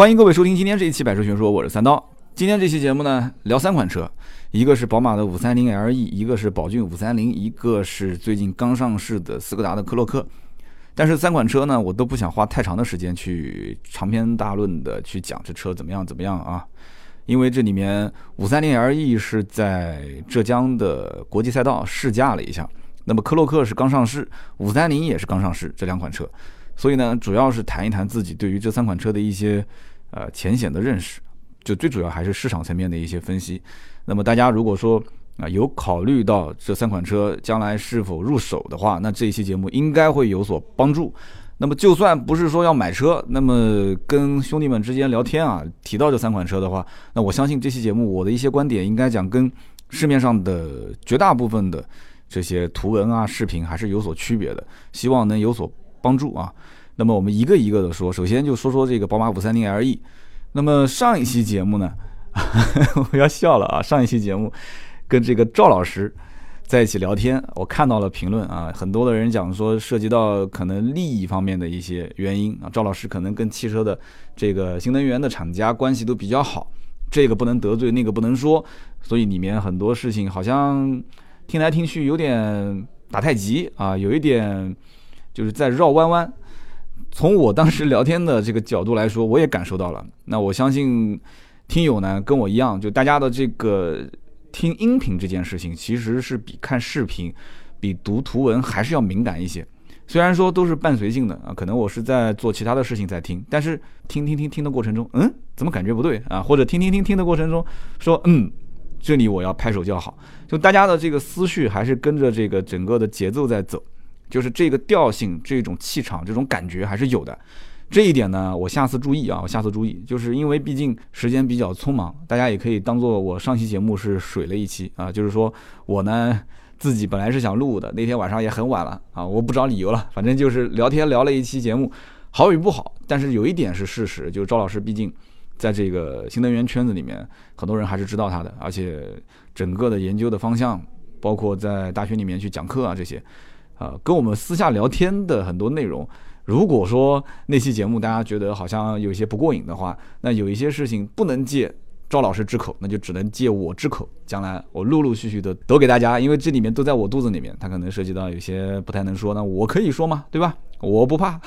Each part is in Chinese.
欢迎各位收听今天这一期《百车全说》，我是三刀。今天这期节目呢，聊三款车，一个是宝马的五三零 LE，一个是宝骏五三零，一个是最近刚上市的斯柯达的科洛克。但是三款车呢，我都不想花太长的时间去长篇大论的去讲这车怎么样怎么样啊，因为这里面五三零 LE 是在浙江的国际赛道试驾了一下，那么科洛克是刚上市，五三零也是刚上市，这两款车，所以呢，主要是谈一谈自己对于这三款车的一些呃浅显的认识，就最主要还是市场层面的一些分析。那么大家如果说，啊，有考虑到这三款车将来是否入手的话，那这一期节目应该会有所帮助。那么就算不是说要买车，那么跟兄弟们之间聊天啊，提到这三款车的话，那我相信这期节目我的一些观点应该讲跟市面上的绝大部分的这些图文啊、视频还是有所区别的，希望能有所帮助啊。那么我们一个一个的说，首先就说说这个宝马五三零 LE。那么上一期节目呢，我要笑了啊，上一期节目。跟这个赵老师在一起聊天，我看到了评论啊，很多的人讲说涉及到可能利益方面的一些原因啊，赵老师可能跟汽车的这个新能源的厂家关系都比较好，这个不能得罪，那个不能说，所以里面很多事情好像听来听去有点打太极啊，有一点就是在绕弯弯。从我当时聊天的这个角度来说，我也感受到了。那我相信听友呢跟我一样，就大家的这个。听音频这件事情，其实是比看视频、比读图文还是要敏感一些。虽然说都是伴随性的啊，可能我是在做其他的事情在听，但是听听听听的过程中，嗯，怎么感觉不对啊？或者听听听听的过程中，说嗯，这里我要拍手叫好。就大家的这个思绪还是跟着这个整个的节奏在走，就是这个调性、这种气场、这种感觉还是有的。这一点呢，我下次注意啊，我下次注意，就是因为毕竟时间比较匆忙，大家也可以当做我上期节目是水了一期啊，就是说我呢自己本来是想录的，那天晚上也很晚了啊，我不找理由了，反正就是聊天聊了一期节目，好与不好，但是有一点是事实，就是赵老师毕竟在这个新能源圈子里面，很多人还是知道他的，而且整个的研究的方向，包括在大学里面去讲课啊这些，啊，跟我们私下聊天的很多内容。如果说那期节目大家觉得好像有些不过瘾的话，那有一些事情不能借赵老师之口，那就只能借我之口。将来我陆陆续续的都给大家，因为这里面都在我肚子里面，它可能涉及到有些不太能说，那我可以说嘛，对吧？我不怕。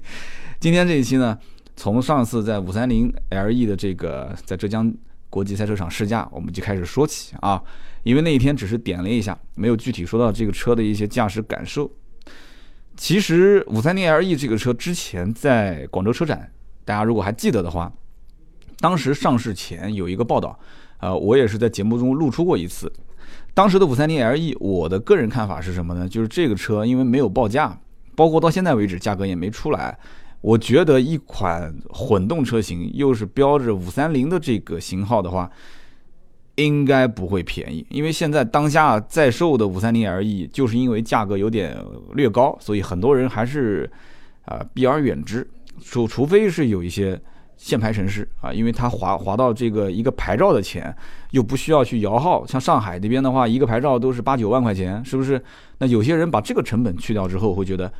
今天这一期呢，从上次在五三零 LE 的这个在浙江国际赛车场试驾，我们就开始说起啊，因为那一天只是点了一下，没有具体说到这个车的一些驾驶感受。其实五三零 LE 这个车之前在广州车展，大家如果还记得的话，当时上市前有一个报道，呃，我也是在节目中露出过一次。当时的五三零 LE，我的个人看法是什么呢？就是这个车因为没有报价，包括到现在为止价格也没出来，我觉得一款混动车型又是标着五三零的这个型号的话。应该不会便宜，因为现在当下在售的五三零 LE 就是因为价格有点略高，所以很多人还是啊避而远之。除除非是有一些限牌城市啊，因为它划划到这个一个牌照的钱又不需要去摇号，像上海那边的话，一个牌照都是八九万块钱，是不是？那有些人把这个成本去掉之后，会觉得，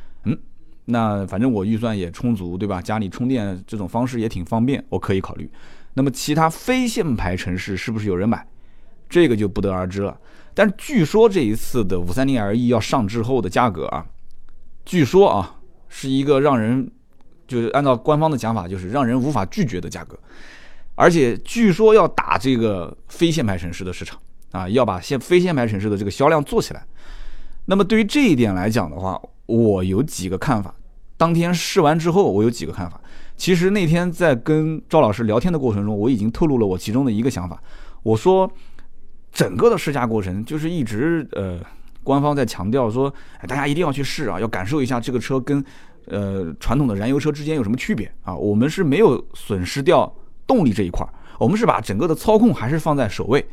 那反正我预算也充足，对吧？家里充电这种方式也挺方便，我可以考虑。那么其他非限牌城市是不是有人买？这个就不得而知了。但是据说这一次的五三零 LE 要上之后的价格啊，据说啊是一个让人就是按照官方的讲法，就是让人无法拒绝的价格。而且据说要打这个非限牌城市的市场啊，要把限非限牌城市的这个销量做起来。那么对于这一点来讲的话，我有几个看法。当天试完之后，我有几个看法。其实那天在跟赵老师聊天的过程中，我已经透露了我其中的一个想法。我说，整个的试驾过程就是一直呃，官方在强调说，大家一定要去试啊，要感受一下这个车跟呃传统的燃油车之间有什么区别啊。我们是没有损失掉动力这一块，我们是把整个的操控还是放在首位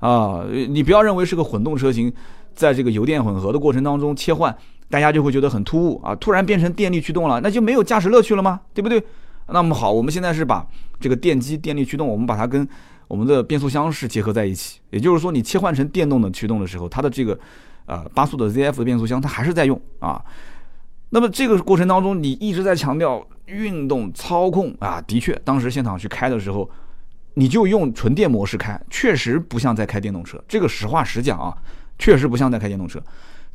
啊。你不要认为是个混动车型，在这个油电混合的过程当中切换，大家就会觉得很突兀啊，突然变成电力驱动了，那就没有驾驶乐趣了吗？对不对？那么好，我们现在是把这个电机电力驱动，我们把它跟我们的变速箱是结合在一起。也就是说，你切换成电动的驱动的时候，它的这个呃八速的 ZF 的变速箱它还是在用啊。那么这个过程当中，你一直在强调运动操控啊，的确，当时现场去开的时候，你就用纯电模式开，确实不像在开电动车。这个实话实讲啊，确实不像在开电动车。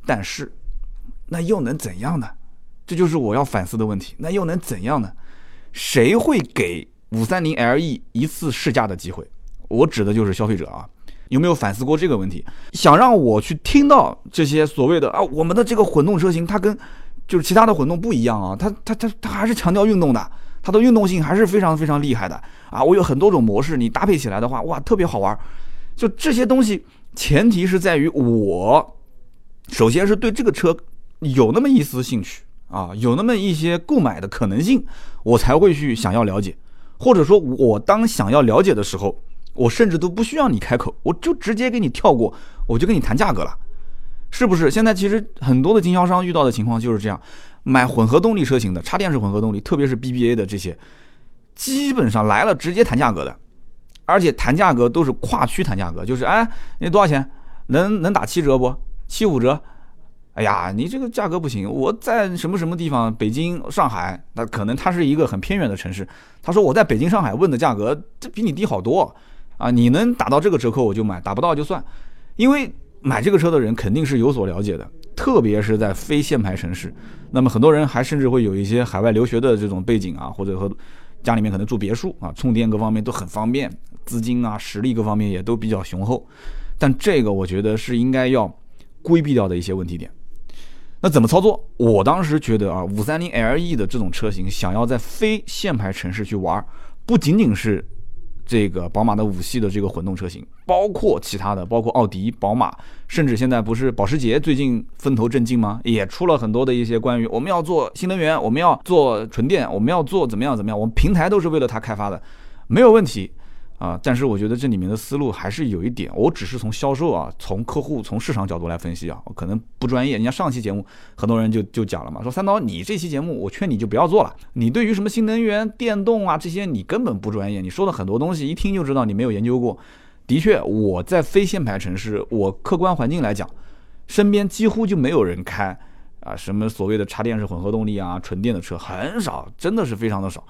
但是，那又能怎样呢？这就是我要反思的问题。那又能怎样呢？谁会给五三零 LE 一次试驾的机会？我指的就是消费者啊。有没有反思过这个问题？想让我去听到这些所谓的啊，我们的这个混动车型，它跟就是其他的混动不一样啊，它它它它还是强调运动的，它的运动性还是非常非常厉害的啊。我有很多种模式，你搭配起来的话，哇，特别好玩。就这些东西，前提是在于我首先是对这个车有那么一丝兴趣啊，有那么一些购买的可能性，我才会去想要了解，或者说，我当想要了解的时候。我甚至都不需要你开口，我就直接给你跳过，我就跟你谈价格了，是不是？现在其实很多的经销商遇到的情况就是这样，买混合动力车型的，插电式混合动力，特别是 BBA 的这些，基本上来了直接谈价格的，而且谈价格都是跨区谈价格，就是哎，你多少钱？能能打七折不？七五折？哎呀，你这个价格不行，我在什么什么地方，北京、上海，那可能它是一个很偏远的城市，他说我在北京、上海问的价格，这比你低好多。啊，你能打到这个折扣我就买，打不到就算，因为买这个车的人肯定是有所了解的，特别是在非限牌城市，那么很多人还甚至会有一些海外留学的这种背景啊，或者和家里面可能住别墅啊，充电各方面都很方便，资金啊实力各方面也都比较雄厚，但这个我觉得是应该要规避掉的一些问题点。那怎么操作？我当时觉得啊，五三零 LE 的这种车型，想要在非限牌城市去玩，不仅仅是。这个宝马的五系的这个混动车型，包括其他的，包括奥迪、宝马，甚至现在不是保时捷最近风头正劲吗？也出了很多的一些关于我们要做新能源，我们要做纯电，我们要做怎么样怎么样，我们平台都是为了它开发的，没有问题。啊，但是我觉得这里面的思路还是有一点，我只是从销售啊，从客户、从市场角度来分析啊，可能不专业。人家上期节目很多人就就讲了嘛，说三刀，你这期节目我劝你就不要做了，你对于什么新能源、电动啊这些你根本不专业，你说的很多东西一听就知道你没有研究过。的确，我在非限牌城市，我客观环境来讲，身边几乎就没有人开啊什么所谓的插电式混合动力啊纯电的车，很少，真的是非常的少。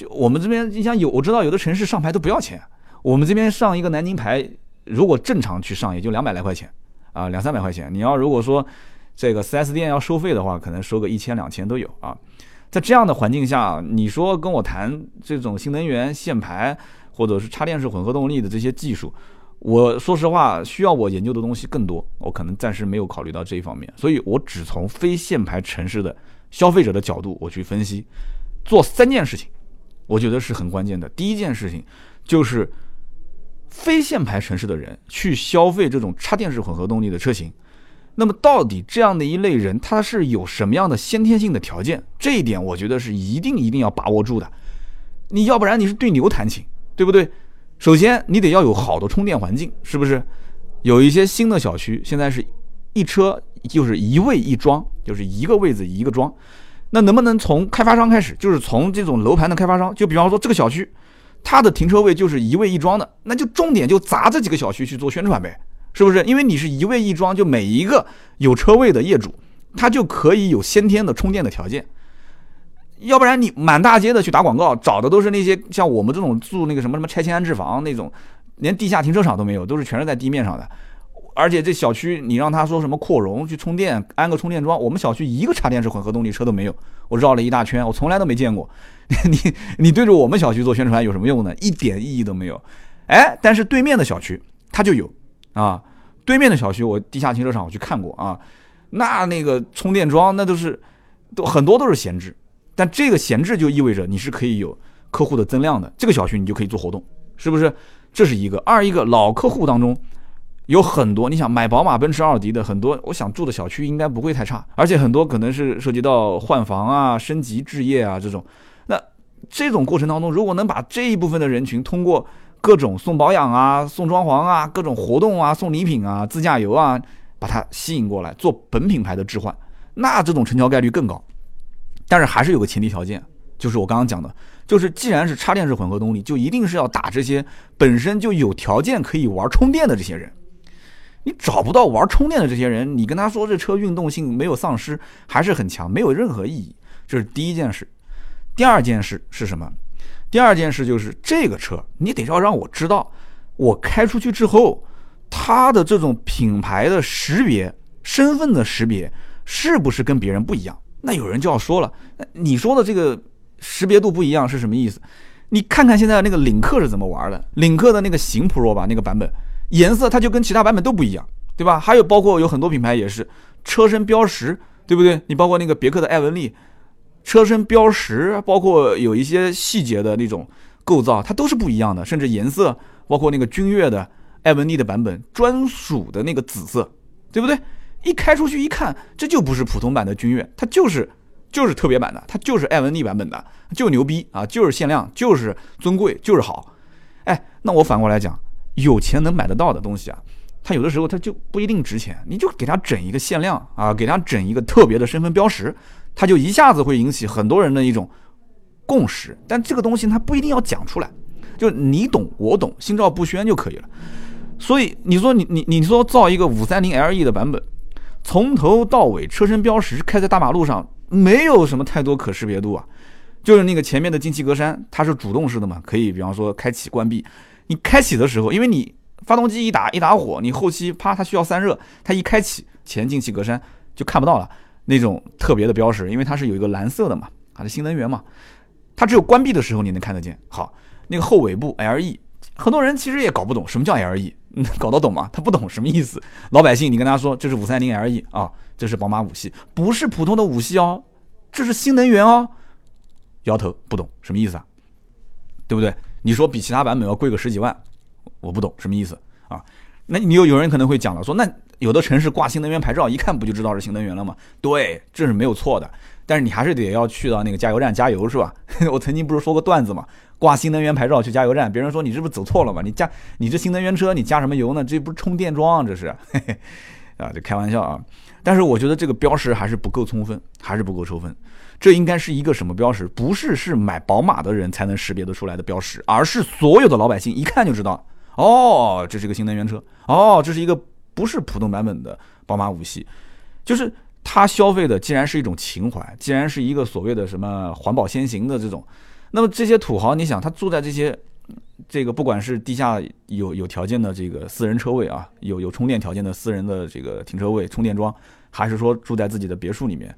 就我们这边，你像有我知道有的城市上牌都不要钱，我们这边上一个南京牌，如果正常去上也就两百来块钱，啊两三百块钱。你要如果说这个 4S 店要收费的话，可能收个一千两千都有啊。在这样的环境下，你说跟我谈这种新能源限牌或者是插电式混合动力的这些技术，我说实话需要我研究的东西更多，我可能暂时没有考虑到这一方面，所以我只从非限牌城市的消费者的角度我去分析，做三件事情。我觉得是很关键的。第一件事情，就是非限牌城市的人去消费这种插电式混合动力的车型，那么到底这样的一类人，他是有什么样的先天性的条件？这一点我觉得是一定一定要把握住的。你要不然你是对牛弹琴，对不对？首先你得要有好的充电环境，是不是？有一些新的小区现在是一车就是一位一装，就是一个位子一个装。那能不能从开发商开始，就是从这种楼盘的开发商，就比方说这个小区，它的停车位就是一位一装的，那就重点就砸这几个小区去做宣传呗，是不是？因为你是一位一装，就每一个有车位的业主，他就可以有先天的充电的条件。要不然你满大街的去打广告，找的都是那些像我们这种住那个什么什么拆迁安置房那种，连地下停车场都没有，都是全是在地面上的。而且这小区，你让他说什么扩容去充电，安个充电桩，我们小区一个插电式混合动力车都没有。我绕了一大圈，我从来都没见过。你你对着我们小区做宣传有什么用呢？一点意义都没有。哎，但是对面的小区它就有啊。对面的小区，我地下停车场我去看过啊，那那个充电桩那都是都很多都是闲置，但这个闲置就意味着你是可以有客户的增量的。这个小区你就可以做活动，是不是？这是一个。二一个老客户当中。有很多，你想买宝马、奔驰、奥迪的很多，我想住的小区应该不会太差，而且很多可能是涉及到换房啊、升级置业啊这种。那这种过程当中，如果能把这一部分的人群通过各种送保养啊、送装潢啊、各种活动啊、送礼品啊、自驾游啊，把它吸引过来做本品牌的置换，那这种成交概率更高。但是还是有个前提条件，就是我刚刚讲的，就是既然是插电式混合动力，就一定是要打这些本身就有条件可以玩充电的这些人。你找不到玩充电的这些人，你跟他说这车运动性没有丧失，还是很强，没有任何意义。这是第一件事。第二件事是什么？第二件事就是这个车，你得要让我知道，我开出去之后，它的这种品牌的识别、身份的识别，是不是跟别人不一样？那有人就要说了，你说的这个识别度不一样是什么意思？你看看现在那个领克是怎么玩的？领克的那个型 Pro 吧，那个版本颜色它就跟其他版本都不一样，对吧？还有包括有很多品牌也是车身标识，对不对？你包括那个别克的艾文利，车身标识，包括有一些细节的那种构造，它都是不一样的，甚至颜色，包括那个君越的艾文利的版本专属的那个紫色，对不对？一开出去一看，这就不是普通版的君越，它就是就是特别版的，它就是艾文利版本的，就牛逼啊，就是限量，就是尊贵，就是好。哎，那我反过来讲，有钱能买得到的东西啊，它有的时候它就不一定值钱，你就给它整一个限量啊，给它整一个特别的身份标识，它就一下子会引起很多人的一种共识。但这个东西它不一定要讲出来，就你懂我懂，心照不宣就可以了。所以你说你你你说造一个五三零 LE 的版本。从头到尾，车身标识开在大马路上，没有什么太多可识别度啊。就是那个前面的进气格栅，它是主动式的嘛，可以比方说开启关闭。你开启的时候，因为你发动机一打一打火，你后期啪它需要散热，它一开启前进气格栅就看不到了那种特别的标识，因为它是有一个蓝色的嘛，它的新能源嘛，它只有关闭的时候你能看得见。好，那个后尾部 LE，很多人其实也搞不懂什么叫 LE。搞得懂吗？他不懂什么意思。老百姓，你跟他说这是五三零 LE 啊，这是宝马五系，不是普通的五系哦，这是新能源哦。摇头不懂什么意思啊？对不对？你说比其他版本要贵个十几万，我不懂什么意思啊？那你有有人可能会讲了，说那有的城市挂新能源牌照，一看不就知道是新能源了吗？对，这是没有错的。但是你还是得要去到那个加油站加油是吧？我曾经不是说过段子嘛，挂新能源牌照去加油站，别人说你是不是走错了嘛？你加你这新能源车你加什么油呢？这不是充电桩啊这是，啊，这开玩笑啊。但是我觉得这个标识还是不够充分，还是不够充分。这应该是一个什么标识？不是是买宝马的人才能识别得出来的标识，而是所有的老百姓一看就知道，哦，这是个新能源车，哦，这是一个不是普通版本的宝马五系，就是。他消费的既然是一种情怀，既然是一个所谓的什么环保先行的这种，那么这些土豪，你想他住在这些，这个不管是地下有有条件的这个私人车位啊，有有充电条件的私人的这个停车位充电桩，还是说住在自己的别墅里面，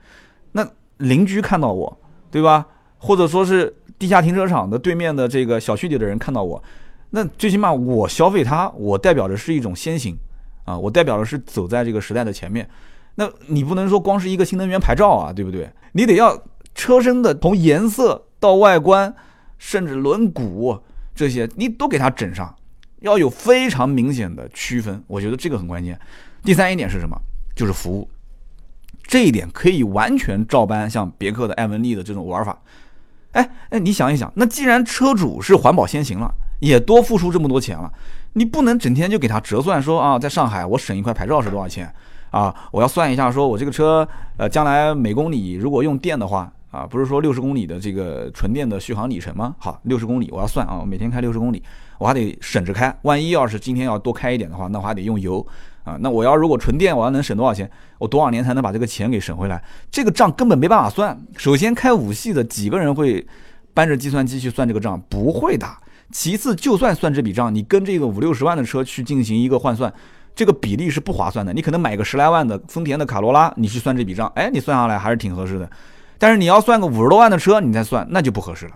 那邻居看到我，对吧？或者说是地下停车场的对面的这个小区里的人看到我，那最起码我消费它，我代表的是一种先行啊，我代表的是走在这个时代的前面。那你不能说光是一个新能源牌照啊，对不对？你得要车身的从颜色到外观，甚至轮毂这些，你都给它整上，要有非常明显的区分。我觉得这个很关键。第三一点是什么？就是服务，这一点可以完全照搬像别克的艾文利的这种玩法。哎哎，你想一想，那既然车主是环保先行了，也多付出这么多钱了，你不能整天就给他折算说啊，在上海我省一块牌照是多少钱？啊，我要算一下，说我这个车，呃，将来每公里如果用电的话，啊，不是说六十公里的这个纯电的续航里程吗？好，六十公里我要算啊，每天开六十公里，我还得省着开，万一要是今天要多开一点的话，那我还得用油啊。那我要如果纯电，我要能省多少钱？我多少年才能把这个钱给省回来？这个账根本没办法算。首先，开五系的几个人会搬着计算机去算这个账？不会的。其次，就算算这笔账，你跟这个五六十万的车去进行一个换算。这个比例是不划算的，你可能买个十来万的丰田的卡罗拉，你去算这笔账，哎，你算下来还是挺合适的。但是你要算个五十多万的车，你再算那就不合适了，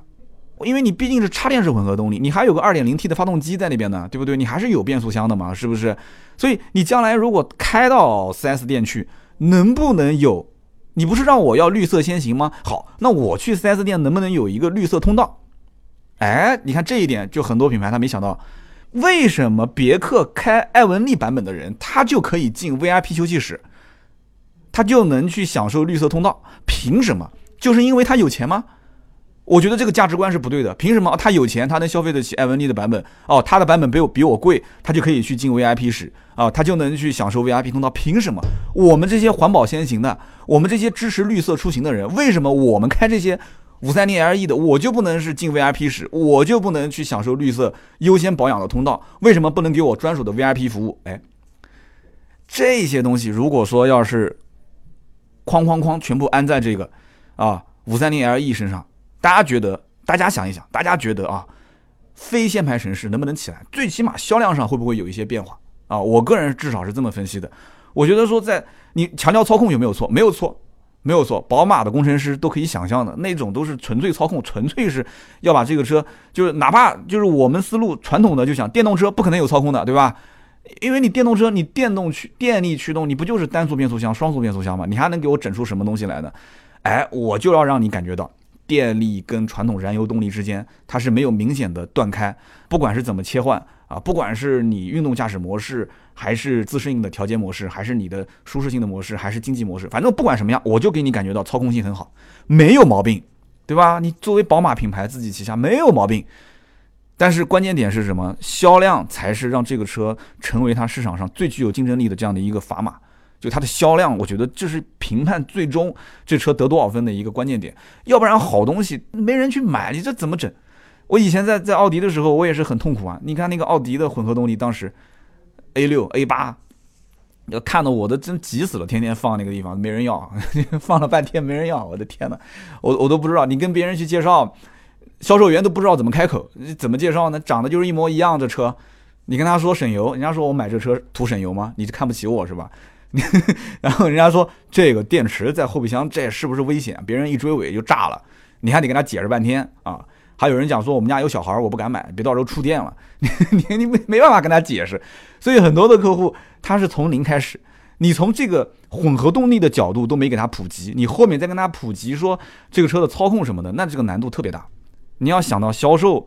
因为你毕竟是插电式混合动力，你还有个二点零 T 的发动机在那边呢，对不对？你还是有变速箱的嘛，是不是？所以你将来如果开到 4S 店去，能不能有？你不是让我要绿色先行吗？好，那我去 4S 店能不能有一个绿色通道？哎，你看这一点，就很多品牌他没想到。为什么别克开艾文利版本的人，他就可以进 VIP 休息室，他就能去享受绿色通道？凭什么？就是因为他有钱吗？我觉得这个价值观是不对的。凭什么他有钱，他能消费得起艾文利的版本？哦，他的版本比我比我贵，他就可以去进 VIP 室啊，他就能去享受 VIP 通道？凭什么？我们这些环保先行的，我们这些支持绿色出行的人，为什么我们开这些？五三零 LE 的我就不能是进 VIP 室，我就不能去享受绿色优先保养的通道？为什么不能给我专属的 VIP 服务？哎，这些东西如果说要是哐哐哐全部安在这个啊五三零 LE 身上，大家觉得？大家想一想，大家觉得啊，非限牌城市能不能起来？最起码销量上会不会有一些变化啊？我个人至少是这么分析的。我觉得说，在你强调操控有没有错？没有错，没有错。宝马的工程师都可以想象的那种，都是纯粹操控，纯粹是要把这个车，就是哪怕就是我们思路传统的就想电动车不可能有操控的，对吧？因为你电动车，你电动驱电力驱动，你不就是单速变速箱、双速变速箱吗？你还能给我整出什么东西来呢？哎，我就要让你感觉到。电力跟传统燃油动力之间，它是没有明显的断开。不管是怎么切换啊，不管是你运动驾驶模式，还是自适应的调节模式，还是你的舒适性的模式，还是经济模式，反正不管什么样，我就给你感觉到操控性很好，没有毛病，对吧？你作为宝马品牌自己旗下没有毛病。但是关键点是什么？销量才是让这个车成为它市场上最具有竞争力的这样的一个砝码。就它的销量，我觉得这是评判最终这车得多少分的一个关键点。要不然好东西没人去买，你这怎么整？我以前在在奥迪的时候，我也是很痛苦啊。你看那个奥迪的混合动力，当时 A 六 A 八，看的我都真急死了，天天放那个地方没人要，放了半天没人要，我的天哪，我我都不知道。你跟别人去介绍，销售员都不知道怎么开口，怎么介绍呢？长得就是一模一样的车，你跟他说省油，人家说我买这车图省油吗？你是看不起我是吧？然后人家说这个电池在后备箱，这是不是危险？别人一追尾就炸了，你还得跟他解释半天啊！还有人讲说我们家有小孩，我不敢买，别到时候触电了。你你你没没办法跟他解释，所以很多的客户他是从零开始，你从这个混合动力的角度都没给他普及，你后面再跟他普及说这个车的操控什么的，那这个难度特别大。你要想到销售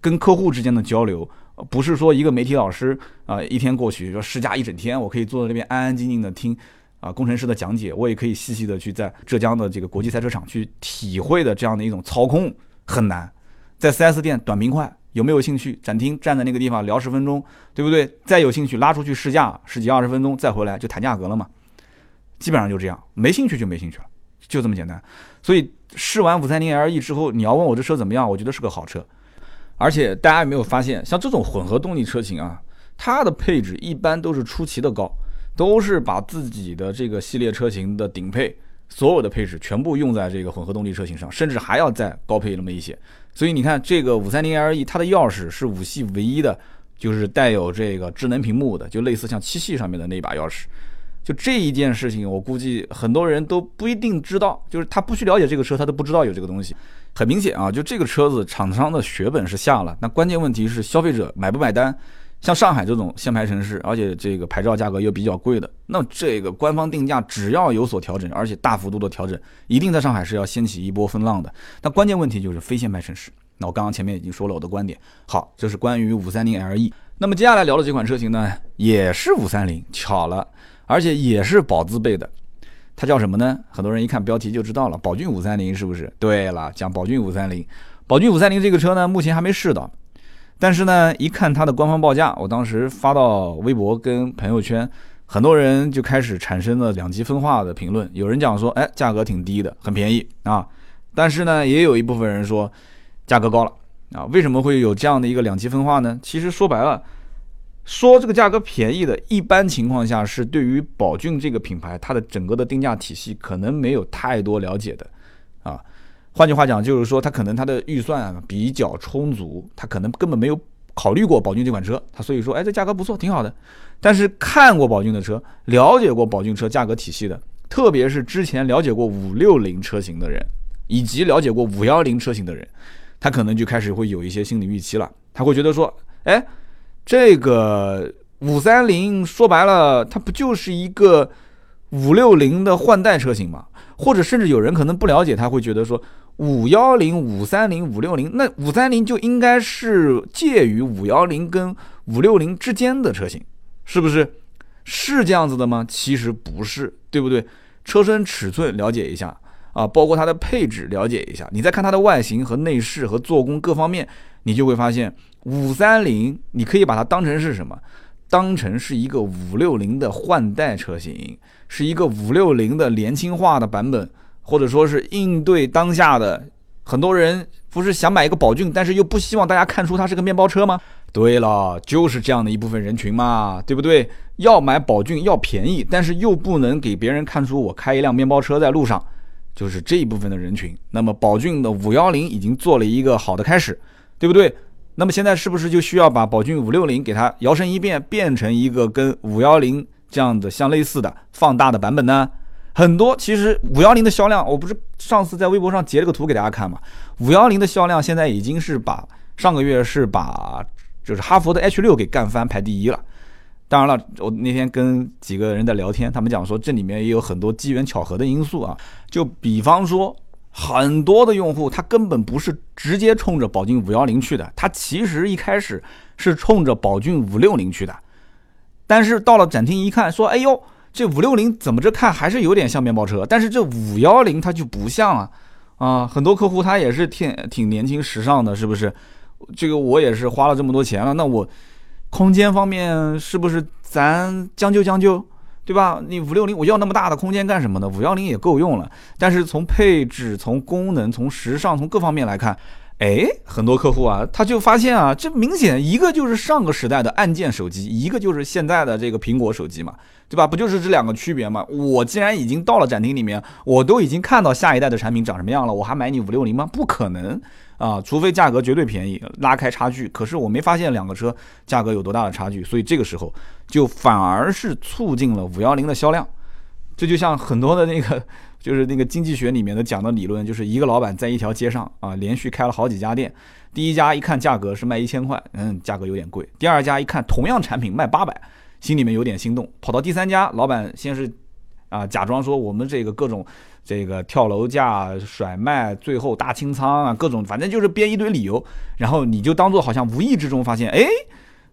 跟客户之间的交流。不是说一个媒体老师啊，一天过去说试驾一整天，我可以坐在那边安安静静的听啊工程师的讲解，我也可以细细的去在浙江的这个国际赛车场去体会的这样的一种操控很难，在 4S 店短平快，有没有兴趣？展厅站在那个地方聊十分钟，对不对？再有兴趣拉出去试驾十几二十分钟，再回来就谈价格了嘛，基本上就这样，没兴趣就没兴趣了，就这么简单。所以试完五三零 LE 之后，你要问我这车怎么样，我觉得是个好车。而且大家有没有发现，像这种混合动力车型啊，它的配置一般都是出奇的高，都是把自己的这个系列车型的顶配所有的配置全部用在这个混合动力车型上，甚至还要再高配那么一些。所以你看，这个五三零 LE 它的钥匙是五系唯一的，就是带有这个智能屏幕的，就类似像七系上面的那一把钥匙。就这一件事情，我估计很多人都不一定知道，就是他不去了解这个车，他都不知道有这个东西。很明显啊，就这个车子厂商的血本是下了，那关键问题是消费者买不买单？像上海这种限牌城市，而且这个牌照价格又比较贵的，那这个官方定价只要有所调整，而且大幅度的调整，一定在上海是要掀起一波风浪的。那关键问题就是非限牌城市。那我刚刚前面已经说了我的观点，好，这是关于五三零 LE。那么接下来聊的这款车型呢，也是五三零，巧了。而且也是宝字辈的，它叫什么呢？很多人一看标题就知道了，宝骏五三零是不是？对了，讲宝骏五三零，宝骏五三零这个车呢，目前还没试到，但是呢，一看它的官方报价，我当时发到微博跟朋友圈，很多人就开始产生了两极分化的评论。有人讲说，哎，价格挺低的，很便宜啊，但是呢，也有一部分人说价格高了啊。为什么会有这样的一个两极分化呢？其实说白了。说这个价格便宜的，一般情况下是对于宝骏这个品牌，它的整个的定价体系可能没有太多了解的，啊，换句话讲就是说，他可能他的预算比较充足，他可能根本没有考虑过宝骏这款车，他所以说，哎，这价格不错，挺好的。但是看过宝骏的车，了解过宝骏车价格体系的，特别是之前了解过五六零车型的人，以及了解过五幺零车型的人，他可能就开始会有一些心理预期了，他会觉得说，哎。这个五三零说白了，它不就是一个五六零的换代车型吗？或者甚至有人可能不了解，他会觉得说五幺零、五三零、五六零，那五三零就应该是介于五幺零跟五六零之间的车型，是不是？是这样子的吗？其实不是，对不对？车身尺寸了解一下啊，包括它的配置了解一下，你再看它的外形和内饰和做工各方面，你就会发现。五三零，你可以把它当成是什么？当成是一个五六零的换代车型，是一个五六零的年轻化的版本，或者说是应对当下的很多人不是想买一个宝骏，但是又不希望大家看出它是个面包车吗？对了，就是这样的一部分人群嘛，对不对？要买宝骏要便宜，但是又不能给别人看出我开一辆面包车在路上，就是这一部分的人群。那么宝骏的五幺零已经做了一个好的开始，对不对？那么现在是不是就需要把宝骏五六零给它摇身一变，变成一个跟五幺零这样的相类似的放大的版本呢？很多其实五幺零的销量，我不是上次在微博上截了个图给大家看嘛？五幺零的销量现在已经是把上个月是把就是哈佛的 H 六给干翻排第一了。当然了，我那天跟几个人在聊天，他们讲说这里面也有很多机缘巧合的因素啊。就比方说，很多的用户他根本不是直接冲着宝骏五幺零去的，他其实一开始是冲着宝骏五六零去的，但是到了展厅一看，说：“哎呦。”这五六零怎么着看还是有点像面包车，但是这五幺零它就不像啊啊！很多客户他也是挺挺年轻时尚的，是不是？这个我也是花了这么多钱了，那我空间方面是不是咱将就将就，对吧？你五六零我要那么大的空间干什么呢？五幺零也够用了，但是从配置、从功能、从时尚、从各方面来看。哎，很多客户啊，他就发现啊，这明显一个就是上个时代的按键手机，一个就是现在的这个苹果手机嘛，对吧？不就是这两个区别吗？我既然已经到了展厅里面，我都已经看到下一代的产品长什么样了，我还买你五六零吗？不可能啊，除非价格绝对便宜，拉开差距。可是我没发现两个车价格有多大的差距，所以这个时候就反而是促进了五幺零的销量。这就像很多的那个。就是那个经济学里面的讲的理论，就是一个老板在一条街上啊，连续开了好几家店。第一家一看价格是卖一千块，嗯，价格有点贵。第二家一看同样产品卖八百，心里面有点心动。跑到第三家，老板先是啊假装说我们这个各种这个跳楼价甩卖，最后大清仓啊，各种反正就是编一堆理由。然后你就当做好像无意之中发现，哎，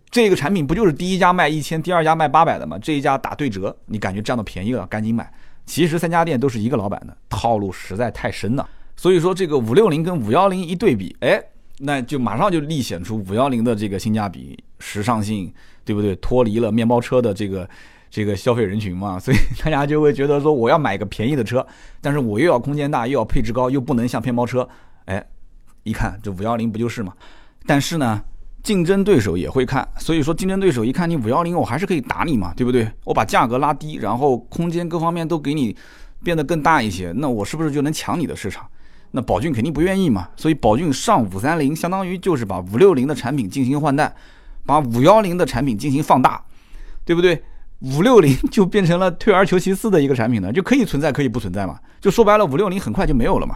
这个产品不就是第一家卖一千，第二家卖八百的吗？这一家打对折，你感觉占到便宜了，赶紧买。其实三家店都是一个老板的套路实在太深了，所以说这个五六零跟五幺零一对比，哎，那就马上就立显出五幺零的这个性价比、时尚性，对不对？脱离了面包车的这个这个消费人群嘛，所以 大家就会觉得说，我要买个便宜的车，但是我又要空间大，又要配置高，又不能像面包车，哎，一看这五幺零不就是嘛？但是呢？竞争对手也会看，所以说竞争对手一看你五幺零，我还是可以打你嘛，对不对？我把价格拉低，然后空间各方面都给你变得更大一些，那我是不是就能抢你的市场？那宝骏肯定不愿意嘛，所以宝骏上五三零，相当于就是把五六零的产品进行换代，把五幺零的产品进行放大，对不对？五六零就变成了退而求其次的一个产品呢，就可以存在，可以不存在嘛？就说白了，五六零很快就没有了嘛。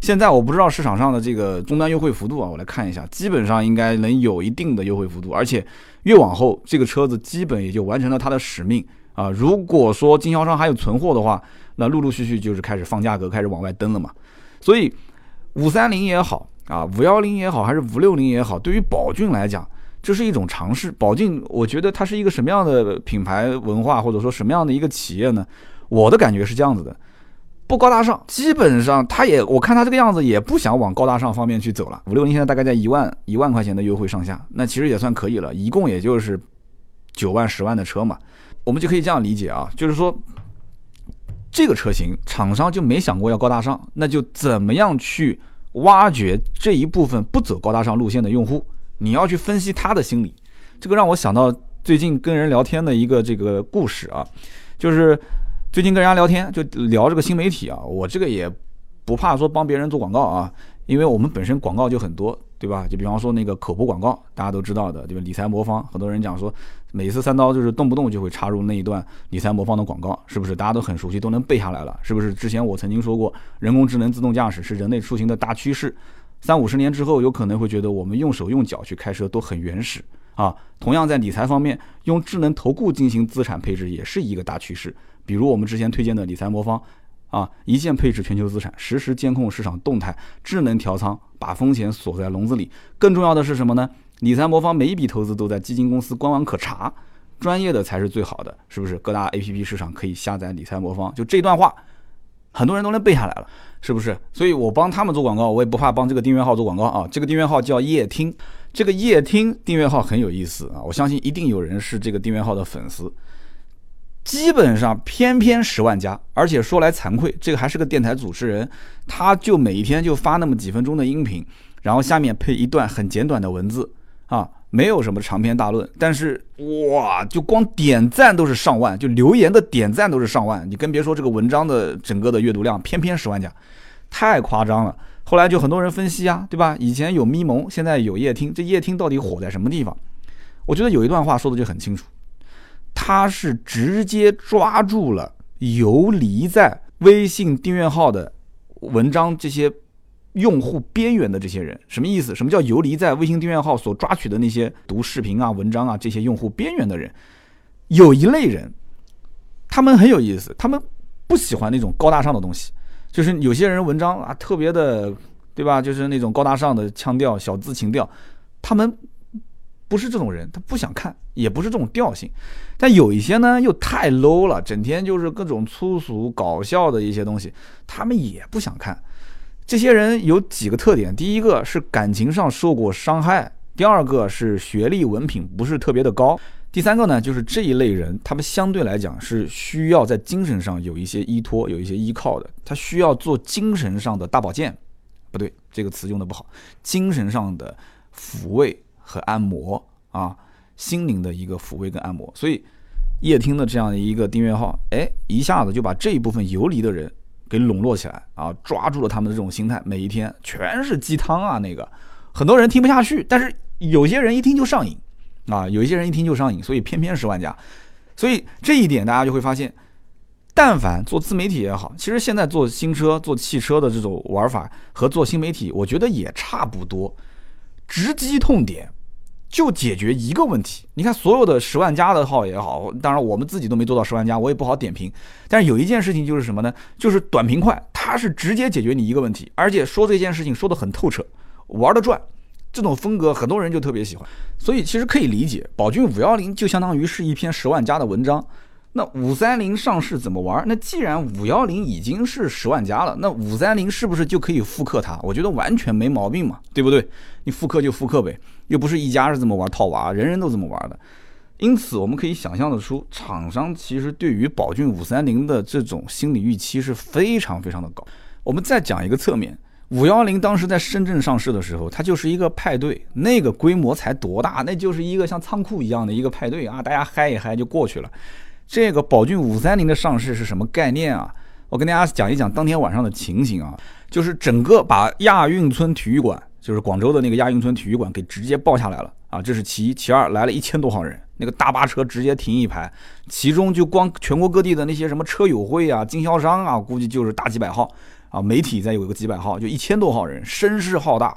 现在我不知道市场上的这个终端优惠幅度啊，我来看一下，基本上应该能有一定的优惠幅度，而且越往后这个车子基本也就完成了它的使命啊。如果说经销商还有存货的话，那陆陆续续就是开始放价格，开始往外登了嘛。所以五三零也好啊，五幺零也好，还是五六零也好，对于宝骏来讲，这是一种尝试。宝骏，我觉得它是一个什么样的品牌文化，或者说什么样的一个企业呢？我的感觉是这样子的。不高大上，基本上它也，我看它这个样子也不想往高大上方面去走了。五六零现在大概在一万一万块钱的优惠上下，那其实也算可以了，一共也就是九万十万的车嘛，我们就可以这样理解啊，就是说这个车型厂商就没想过要高大上，那就怎么样去挖掘这一部分不走高大上路线的用户？你要去分析他的心理，这个让我想到最近跟人聊天的一个这个故事啊，就是。最近跟人家聊天，就聊这个新媒体啊，我这个也不怕说帮别人做广告啊，因为我们本身广告就很多，对吧？就比方说那个口播广告，大家都知道的，对吧？理财魔方，很多人讲说，每次三刀就是动不动就会插入那一段理财魔方的广告，是不是？大家都很熟悉，都能背下来了，是不是？之前我曾经说过，人工智能自动驾驶是人类出行的大趋势，三五十年之后，有可能会觉得我们用手用脚去开车都很原始啊。同样在理财方面，用智能投顾进行资产配置也是一个大趋势。比如我们之前推荐的理财魔方，啊，一键配置全球资产，实时监控市场动态，智能调仓，把风险锁在笼子里。更重要的是什么呢？理财魔方每一笔投资都在基金公司官网可查，专业的才是最好的，是不是？各大 A P P 市场可以下载理财魔方。就这段话，很多人都能背下来了，是不是？所以我帮他们做广告，我也不怕帮这个订阅号做广告啊。这个订阅号叫夜听，这个夜听订阅号很有意思啊，我相信一定有人是这个订阅号的粉丝。基本上偏偏十万加，而且说来惭愧，这个还是个电台主持人，他就每一天就发那么几分钟的音频，然后下面配一段很简短的文字啊，没有什么长篇大论，但是哇，就光点赞都是上万，就留言的点赞都是上万，你更别说这个文章的整个的阅读量，偏偏十万加，太夸张了。后来就很多人分析啊，对吧？以前有咪蒙，现在有叶听，这叶听到底火在什么地方？我觉得有一段话说的就很清楚。他是直接抓住了游离在微信订阅号的文章这些用户边缘的这些人，什么意思？什么叫游离在微信订阅号所抓取的那些读视频啊、文章啊这些用户边缘的人？有一类人，他们很有意思，他们不喜欢那种高大上的东西，就是有些人文章啊特别的，对吧？就是那种高大上的腔调、小资情调，他们。不是这种人，他不想看，也不是这种调性。但有一些呢，又太 low 了，整天就是各种粗俗搞笑的一些东西，他们也不想看。这些人有几个特点：第一个是感情上受过伤害；第二个是学历文凭不是特别的高；第三个呢，就是这一类人，他们相对来讲是需要在精神上有一些依托、有一些依靠的。他需要做精神上的大保健，不对，这个词用的不好，精神上的抚慰。和按摩啊，心灵的一个抚慰跟按摩，所以夜听的这样的一个订阅号，哎，一下子就把这一部分游离的人给笼络起来啊，抓住了他们的这种心态，每一天全是鸡汤啊，那个很多人听不下去，但是有些人一听就上瘾啊，有一些人一听就上瘾，所以偏偏十万加，所以这一点大家就会发现，但凡做自媒体也好，其实现在做新车、做汽车的这种玩法和做新媒体，我觉得也差不多，直击痛点。就解决一个问题。你看，所有的十万加的号也好，当然我们自己都没做到十万加，我也不好点评。但是有一件事情就是什么呢？就是短平快，它是直接解决你一个问题，而且说这件事情说得很透彻，玩得转。这种风格很多人就特别喜欢，所以其实可以理解，宝骏五幺零就相当于是一篇十万加的文章。那五三零上市怎么玩？那既然五幺零已经是十万加了，那五三零是不是就可以复刻它？我觉得完全没毛病嘛，对不对？你复刻就复刻呗。又不是一家是这么玩套娃，人人都这么玩的，因此我们可以想象得出，厂商其实对于宝骏五三零的这种心理预期是非常非常的高。我们再讲一个侧面，五幺零当时在深圳上市的时候，它就是一个派对，那个规模才多大？那就是一个像仓库一样的一个派对啊，大家嗨一嗨就过去了。这个宝骏五三零的上市是什么概念啊？我跟大家讲一讲当天晚上的情形啊，就是整个把亚运村体育馆。就是广州的那个亚运村体育馆给直接爆下来了啊！这是其一，其二来了一千多号人，那个大巴车直接停一排，其中就光全国各地的那些什么车友会啊、经销商啊，估计就是大几百号啊，媒体再有个几百号，就一千多号人，声势浩大，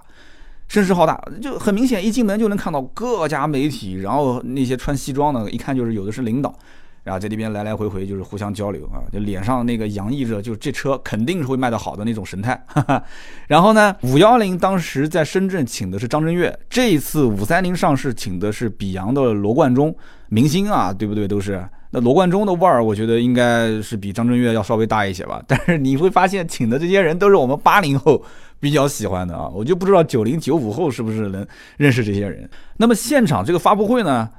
声势浩大，就很明显，一进门就能看到各家媒体，然后那些穿西装的，一看就是有的是领导。然后在那边来来回回就是互相交流啊，就脸上那个洋溢着就是这车肯定是会卖得好的那种神态。然后呢，五幺零当时在深圳请的是张震岳，这一次五三零上市请的是比洋的罗贯中，明星啊，对不对？都是那罗贯中的腕儿，我觉得应该是比张震岳要稍微大一些吧。但是你会发现，请的这些人都是我们八零后比较喜欢的啊，我就不知道九零九五后是不是能认识这些人。那么现场这个发布会呢？